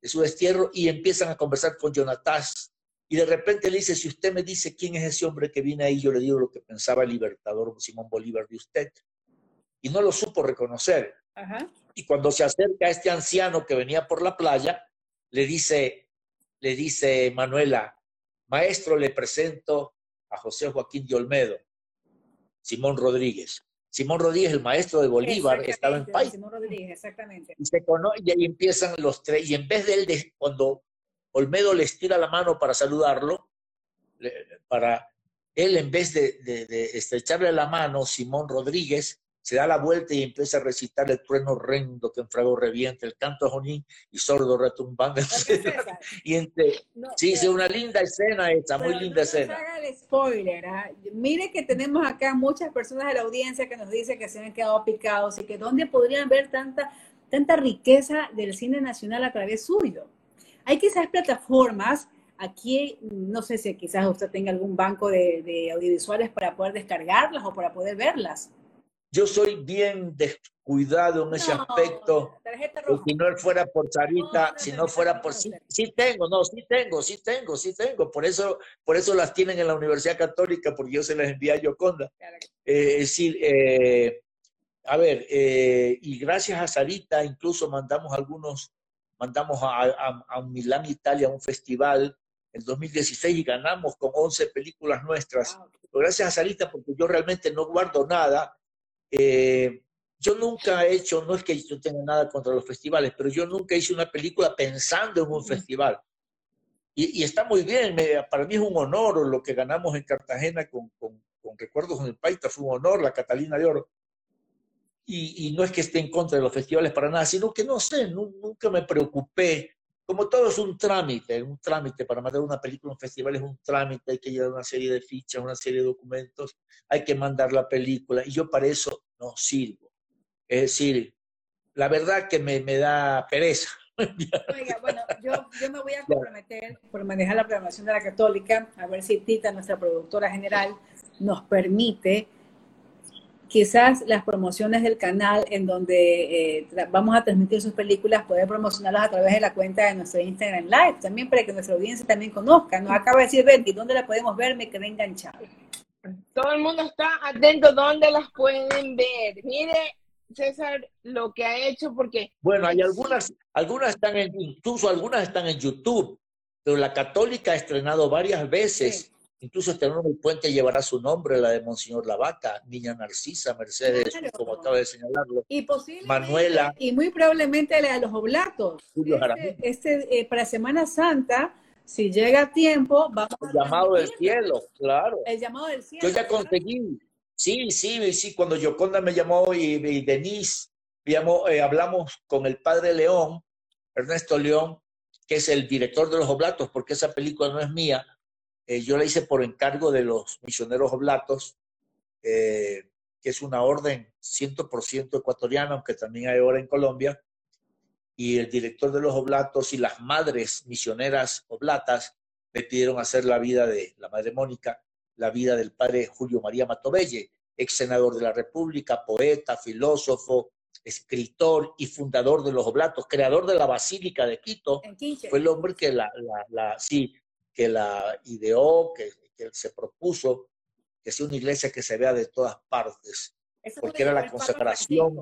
de su destierro y empiezan a conversar con Jonatas. Y de repente le dice, si usted me dice quién es ese hombre que viene ahí, yo le digo lo que pensaba el libertador Simón Bolívar de usted y no lo supo reconocer. Y cuando se acerca a este anciano que venía por la playa, le dice, le dice Manuela, maestro, le presento a José Joaquín de Olmedo, Simón Rodríguez. Simón Rodríguez, el maestro de Bolívar, estaba en país. Simón Rodríguez, exactamente. Y, se conoce, y ahí empiezan los tres, y en vez de él, cuando Olmedo le estira la mano para saludarlo, para él, en vez de, de estrecharle la mano, Simón Rodríguez se da la vuelta y empieza a recitar el trueno horrendo que en frago revienta, el canto a Jonín y sordo retumbando. y entre, sí, es una linda escena esta, muy linda escena. No haga el spoiler, ¿ah? mire que tenemos acá muchas personas de la audiencia que nos dicen que se han quedado picados y que dónde podrían ver tanta, tanta riqueza del cine nacional a través suyo. Hay quizás plataformas Aquí no sé si quizás usted tenga algún banco de, de audiovisuales para poder descargarlas o para poder verlas. Yo soy bien descuidado en ese No, aspecto. tarjeta Y roja. Si no fuera por Sarita, No, si no, no no, fuera por sí, sí tengo, no, sí tengo, sí tengo, sí tengo. Por eso, por eso las tienen en la Universidad Católica, porque yo se las envié a Yoconda. Claro. Eh, es decir, eh, a ver, eh, y gracias a Sarita incluso mandamos algunos, mandamos a, a, a Milán, Italia, a un festival en 2016 y ganamos con 11 películas nuestras. Pero gracias a Sarita, porque yo realmente no guardo nada. Eh, yo nunca he hecho, no es que yo tenga nada contra los festivales, pero yo nunca hice una película pensando en un festival. Y, y está muy bien, me- para mí es un honor lo que ganamos en Cartagena con, con, con Recuerdos en el Paita, fue un honor, la Catalina de Oro. Y, y no es que esté en contra de los festivales para nada, sino que no sé, nu- nunca me preocupé. Como todo es un trámite, un trámite para mandar una película a un festival es un trámite, hay que llevar una serie de fichas, una serie de documentos, hay que mandar la película y yo para eso no sirvo. Es decir, la verdad que me, me da pereza. Oiga, bueno, yo, yo me voy a comprometer por manejar la programación de la Católica, a ver si Tita, nuestra productora general, nos permite quizás las promociones del canal en donde eh, vamos a transmitir sus películas, poder promocionarlas a través de la cuenta de nuestro Instagram Live, también para que nuestra audiencia también conozca. Nos acaba de decir Betty, ¿dónde la podemos ver? Me quedé enganchado. Todo el mundo está atento dónde las pueden ver. Mire, César, lo que ha hecho, porque Bueno, hay algunas, algunas están en, incluso algunas están en YouTube, pero la Católica ha estrenado varias veces. Sí. Incluso estrenó El Puente llevará su nombre, la de Monseñor Lavaca, Niña Narcisa, Mercedes, Claro. como acaba de señalarlo. Y Manuela. y muy probablemente la de los oblatos. Julio Este, este, eh, para Semana Santa, si llega a tiempo, vamos El a llamado del cielo, claro. El llamado del cielo. Yo ya ¿verdad? conseguí. Sí, sí, sí. Cuando Yoconda me llamó y, y Denise, llamó, eh, hablamos con el padre León, Ernesto León, que es el director de los Oblatos, porque esa película no es mía. Eh, yo la hice por encargo de los misioneros Oblatos, eh, que es una orden 100% ecuatoriana, aunque también hay ahora en Colombia. Y el director de los Oblatos y las madres misioneras Oblatas me pidieron hacer la vida de la madre Mónica la vida del padre Julio María Matobelle, ex senador de la República, poeta, filósofo, escritor y fundador de los Oblatos, creador de la Basílica de Quito, fue el hombre que la, la, la- sí, que la ideó, que, que se propuso que sea una iglesia que se vea de todas partes. Eso porque era la consagración.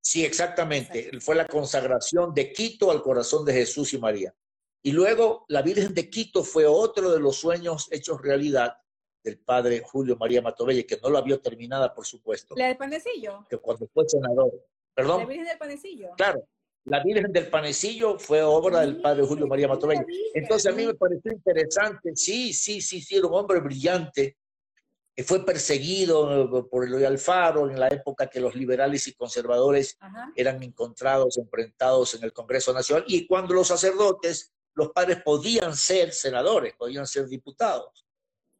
Sí, exactamente. Exacto. Fue la consagración de Quito al corazón de Jesús y María. Y luego la Virgen de Quito fue otro de los sueños hechos realidad del padre Julio María Matobelle, que no la vio terminada, por supuesto, La del panecillo. que cuando fue senador. La Perdón, Virgen del panecillo. claro. La Virgen del Panecillo fue obra del padre Julio María mira, Entonces a mí me pareció interesante, sí, sí, sí, sí, era un hombre brillante, fue perseguido por Eloy Alfaro en la época que los liberales y conservadores Ajá. eran encontrados, enfrentados en el Congreso Nacional, y cuando los sacerdotes, los padres podían ser senadores, podían ser diputados.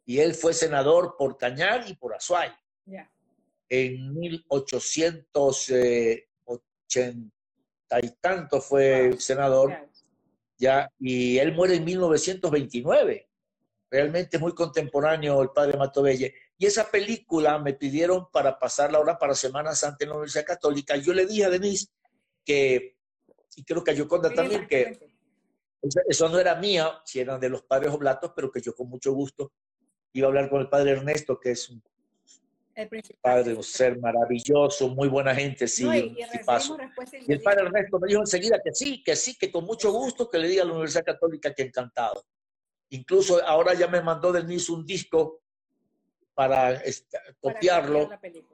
Y él fue senador por Cañar y por Azuay. Ya. En 1880 y tanto fue Wow. senador, ya, y él muere en 1929. Realmente es muy contemporáneo el padre Matobelle. Y esa película me pidieron para pasarla ahora para Semana Santa en la Universidad Católica. Yo le dije a Denise que, y creo que a Yoconda también, que eso no era mía, si eran de los padres oblatos, pero que yo con mucho gusto iba a hablar con el padre Ernesto, que es un El padre, un ser maravilloso, muy buena gente, sí, No, y, y respuesta Y el padre. Ernesto me dijo enseguida que sí, que sí, que con mucho gusto que le diga a la Universidad Católica que encantado. Incluso ahora ya me mandó Denise un disco para para copiarlo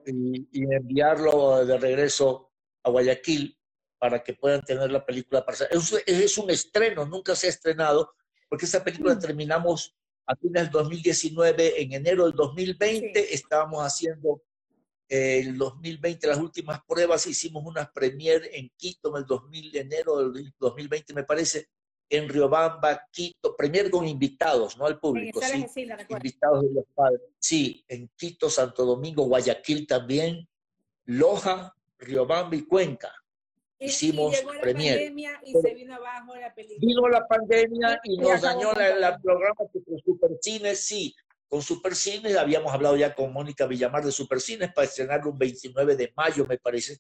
y enviarlo de regreso a Guayaquil para que puedan tener la película. Para... Es, es un estreno, nunca se ha estrenado, porque esa película Mm. terminamos a fines del 2019, en enero del 2020 estábamos haciendo eh, el 2020 las últimas pruebas, hicimos una premier en Quito en el 2000, enero del 2020 me parece, en Riobamba, Quito, premier con invitados, no al público, sí, sí, invitados de los padres. Sí, en Quito, Santo Domingo, Guayaquil también, Loja, Riobamba y Cuenca. Hicimos premier. pandemia y Pero- se vino abajo la película. Vino la pandemia y Y nos dañó la programa que con Supercines, sí. Con Supercines habíamos hablado ya con Mónica Villamar de Supercines para estrenarlo un 29 de mayo, me parece.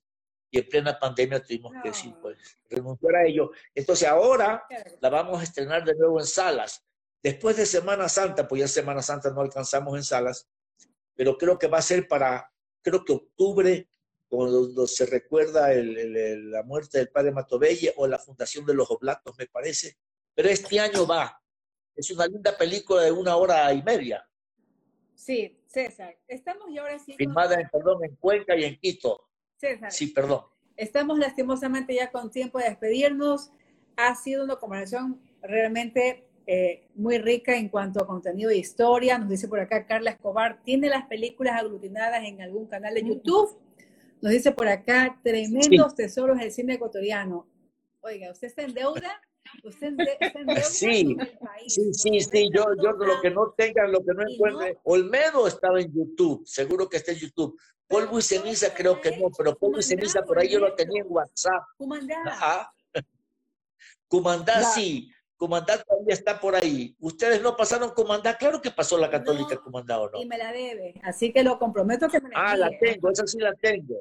Y en plena pandemia tuvimos que No. sí, pues, renunciar a ello. Entonces ahora Claro. la vamos a estrenar de nuevo en salas. Después de Semana Santa, pues ya Semana Santa no alcanzamos en salas, pero creo que va a ser para, creo que octubre, cuando se recuerda el- el- el- la muerte del padre Matobelle o la fundación de los Oblatos, me parece. Pero este año va. Es una linda película de una hora y media, Sí, César. Estamos y ahora sí. filmada en, perdón, en Cuenca y en Quito. César, Sí, perdón. estamos lastimosamente ya con tiempo de despedirnos. Ha sido una conversación realmente eh, muy rica en cuanto a contenido de historia. Nos dice por acá Carla Escobar, ¿tiene las películas aglutinadas en algún canal de YouTube? Nos dice por acá, tremendos tesoros del cine ecuatoriano. Oiga, ¿usted está en deuda? ¿Usted está en deuda Sí, con el país? Sí, sí, sí, yo, yo lo que no tenga, lo que no encuentre. Olmedo estaba en YouTube, seguro que está en YouTube. Polvo y ceniza creo que no, pero polvo y ceniza por ahí yo lo tenía en WhatsApp. Cumandá. Ajá. Cumandá sí, Cumandá todavía está por ahí. ¿Ustedes no pasaron Cumandá? Claro que pasó la católica No, Cumandá o no. Y me la debe. Así que lo comprometo que me la Ah, la tengo, esa sí la tengo.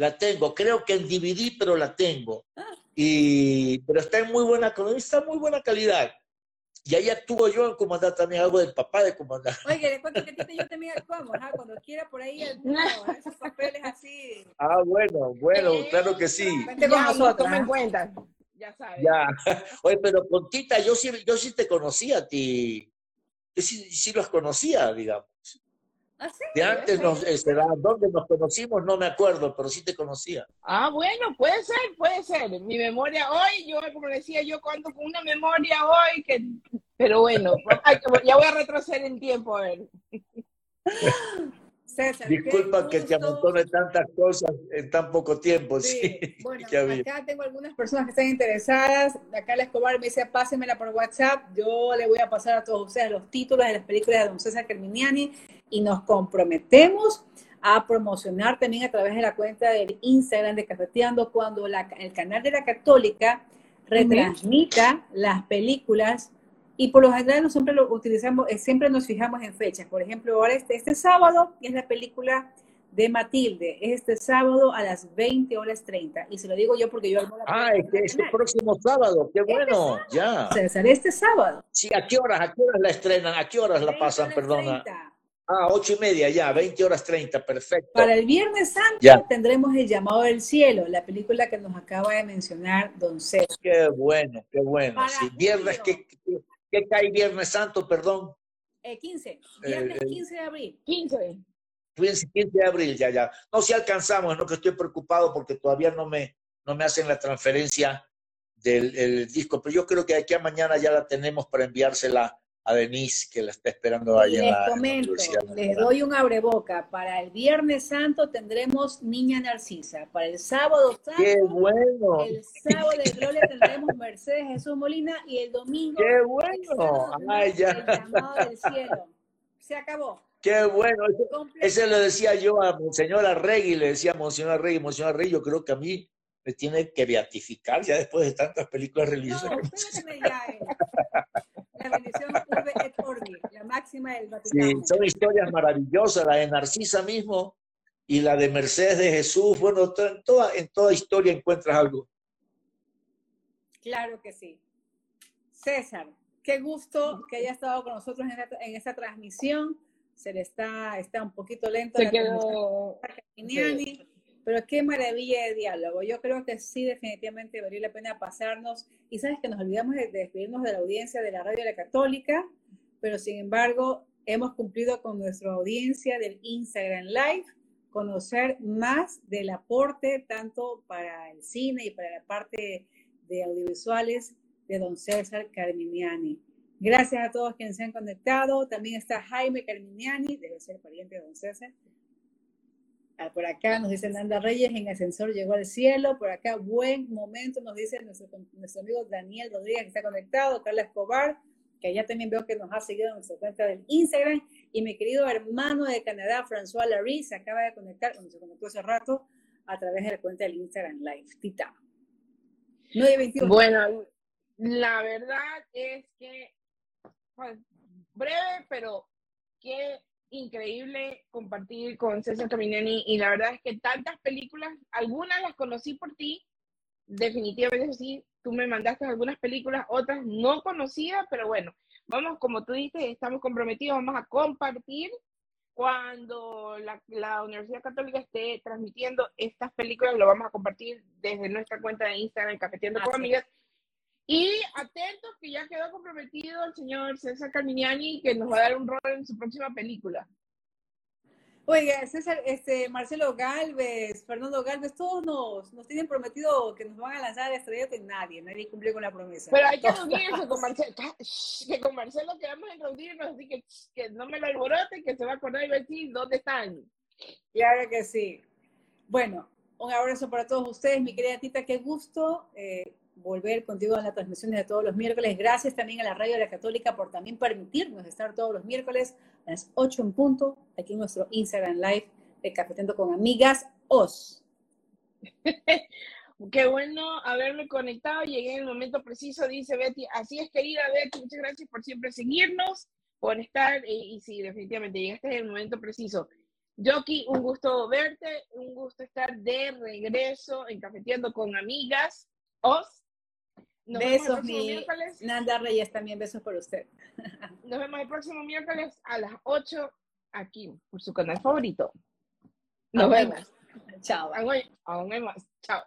La tengo, creo que en DVD, pero la tengo. Y, pero está en muy buena, está en muy buena calidad. Y ahí actúo yo en Comandá también, algo del papá de Comandá. Oye, cuento que y yo también actuamos, ¿ah? cuando quiera por ahí alguno, ¿ah? esos papeles así. Ah, bueno, bueno, claro que sí. Vente con nosotros. toma en ¿ah? cuenta. Ya sabes. Ya. Oye, pero con Tita, yo sí, yo sí te conocía a ti. Yo sí, sí los conocía, digamos. ¿Ah? De antes, nos, este, ¿dónde nos conocimos? No me acuerdo, pero sí te conocía. Ah, bueno, puede ser, puede ser. Mi memoria hoy, yo como decía, yo cuento con una memoria hoy que, pero bueno, ya voy a retroceder en tiempo a ver. César, Disculpa que te amontone tantas cosas en tan poco tiempo, sí. Sí, bueno, acá tengo algunas personas que están interesadas. Acá la Escobar me dice, pásenmela por WhatsApp. Yo le voy a pasar a todos ustedes los títulos de las películas de Don César Carminiani y nos comprometemos a promocionar también a través de la cuenta del Instagram de Cafeteando cuando la- el canal de la Católica retransmita las películas y por lo general no siempre lo utilizamos, eh, siempre nos fijamos en fechas. Por ejemplo, ahora este, este sábado es la película de Matilde, es este sábado a las 20 horas 30. Y se lo digo yo porque yo armo la Ah, es que es el próximo sábado, qué bueno, ya. César, este sábado. Sí, ¿a qué horas? ¿A qué horas la estrenan? ¿A qué horas la 20 pasan? Perdona. 30. Ah, ocho y media, ya, 20 horas 30, perfecto. Para el Viernes Santo Ya. tendremos El Llamado del Cielo, la película que nos acaba de mencionar Don César. Qué bueno, qué bueno. Para Sí, viernes. ¿qué, qué, qué cae Viernes Santo, perdón? Eh, 15, viernes Eh, 15 de abril. 15. 15 de abril, ya, ya. No, si alcanzamos, no que estoy preocupado porque todavía no me, no me hacen la transferencia del el disco, pero yo creo que de aquí a mañana ya la tenemos para enviársela a Denise, que la está esperando ahí Les en la comento, les doy un abreboca. Para el Viernes Santo tendremos Niña Narcisa. Para el sábado santo, ¡Qué bueno! el sábado de Gloria tendremos Mercedes Jesús Molina y el domingo ¡Qué bueno! ¡Ay, ya! el llamado del cielo. Se acabó. ¡Qué bueno! Ese, le decía yo a Monseñor Arregui, le decía a Monseñor Arregui, Monseñor Arregui, yo creo que a mí me tiene que beatificar ya después de tantas películas religiosas. No, la bendición Urbe et la máxima del Sí, Vaticano. son historias maravillosas, la de Narcisa mismo y la de Mercedes de Jesús. Bueno, en toda, en toda historia encuentras algo. Claro que sí. César, qué gusto que haya estado con nosotros en esta, en esta transmisión. Se le está, está un poquito lento Se la quedó. Pero qué maravilla de diálogo. Yo creo que sí, definitivamente valió la pena pasarnos. Y sabes que nos olvidamos de, de despedirnos de la audiencia de la Radio la Católica, pero sin embargo hemos cumplido con nuestra audiencia del Instagram Live, conocer más del aporte tanto para el cine y para la parte de audiovisuales de don César Carminiani. Gracias a todos quienes se han conectado. También está Jaime Carminiani, debe ser pariente de don César. Ah, Por acá nos dice Nanda Reyes, en ascensor llegó al cielo. Por acá, buen momento, nos dice nuestro, nuestro amigo Daniel Rodríguez, que está conectado. Carla Escobar, que allá también veo que nos ha seguido en nuestra cuenta del Instagram. Y mi querido hermano de Canadá, François Larry, se acaba de conectar, cuando se conectó hace rato, a través de la cuenta del Instagram Live. Tita. Bueno, la verdad es que pues, breve, pero qué increíble compartir con César Caminani y la verdad es que tantas películas, algunas las conocí por ti, definitivamente sí, tú me mandaste algunas películas, otras no conocidas, pero bueno, vamos, como tú dices, estamos comprometidos, vamos a compartir cuando la, la, Universidad Católica esté transmitiendo estas películas, lo vamos a compartir desde nuestra cuenta de Instagram, Cafeteando con Amigas. Y atentos que ya quedó comprometido el señor César Carminiani, que nos va a dar un rol en su próxima película. Oiga, César, este, Marcelo Galvez, Fernando Galvez, todos nos, nos tienen prometido que nos van a lanzar a estrellas de nadie, nadie cumplió con la promesa. Pero hay que reunirse con Marcelo, que con Marcelo quedamos en reunirnos, así que, que no me lo alborote, que se va a acordar y va a decir dónde están. Claro que sí. Bueno, un abrazo para todos ustedes, mi querida Tita, qué gusto. Eh, volver contigo en las transmisiones de todos los miércoles. Gracias también a la Radio de la Católica por también permitirnos estar todos los miércoles a las 8 en punto, aquí en nuestro Instagram Live de Cafetendo con Amigas OS. Qué bueno haberme conectado, llegué en el momento preciso, dice Betty. Así es, querida Betty, muchas gracias por siempre seguirnos, por estar, y, sí, definitivamente llegaste en el momento preciso. Joki, un gusto verte, un gusto estar de regreso en Cafeteando con Amigas. Os, besos, mi Nanda Reyes, también besos por usted. Nos vemos el próximo miércoles a las 8 aquí, por su canal favorito. Nos vemos. Chao. Aún hay más. Chao.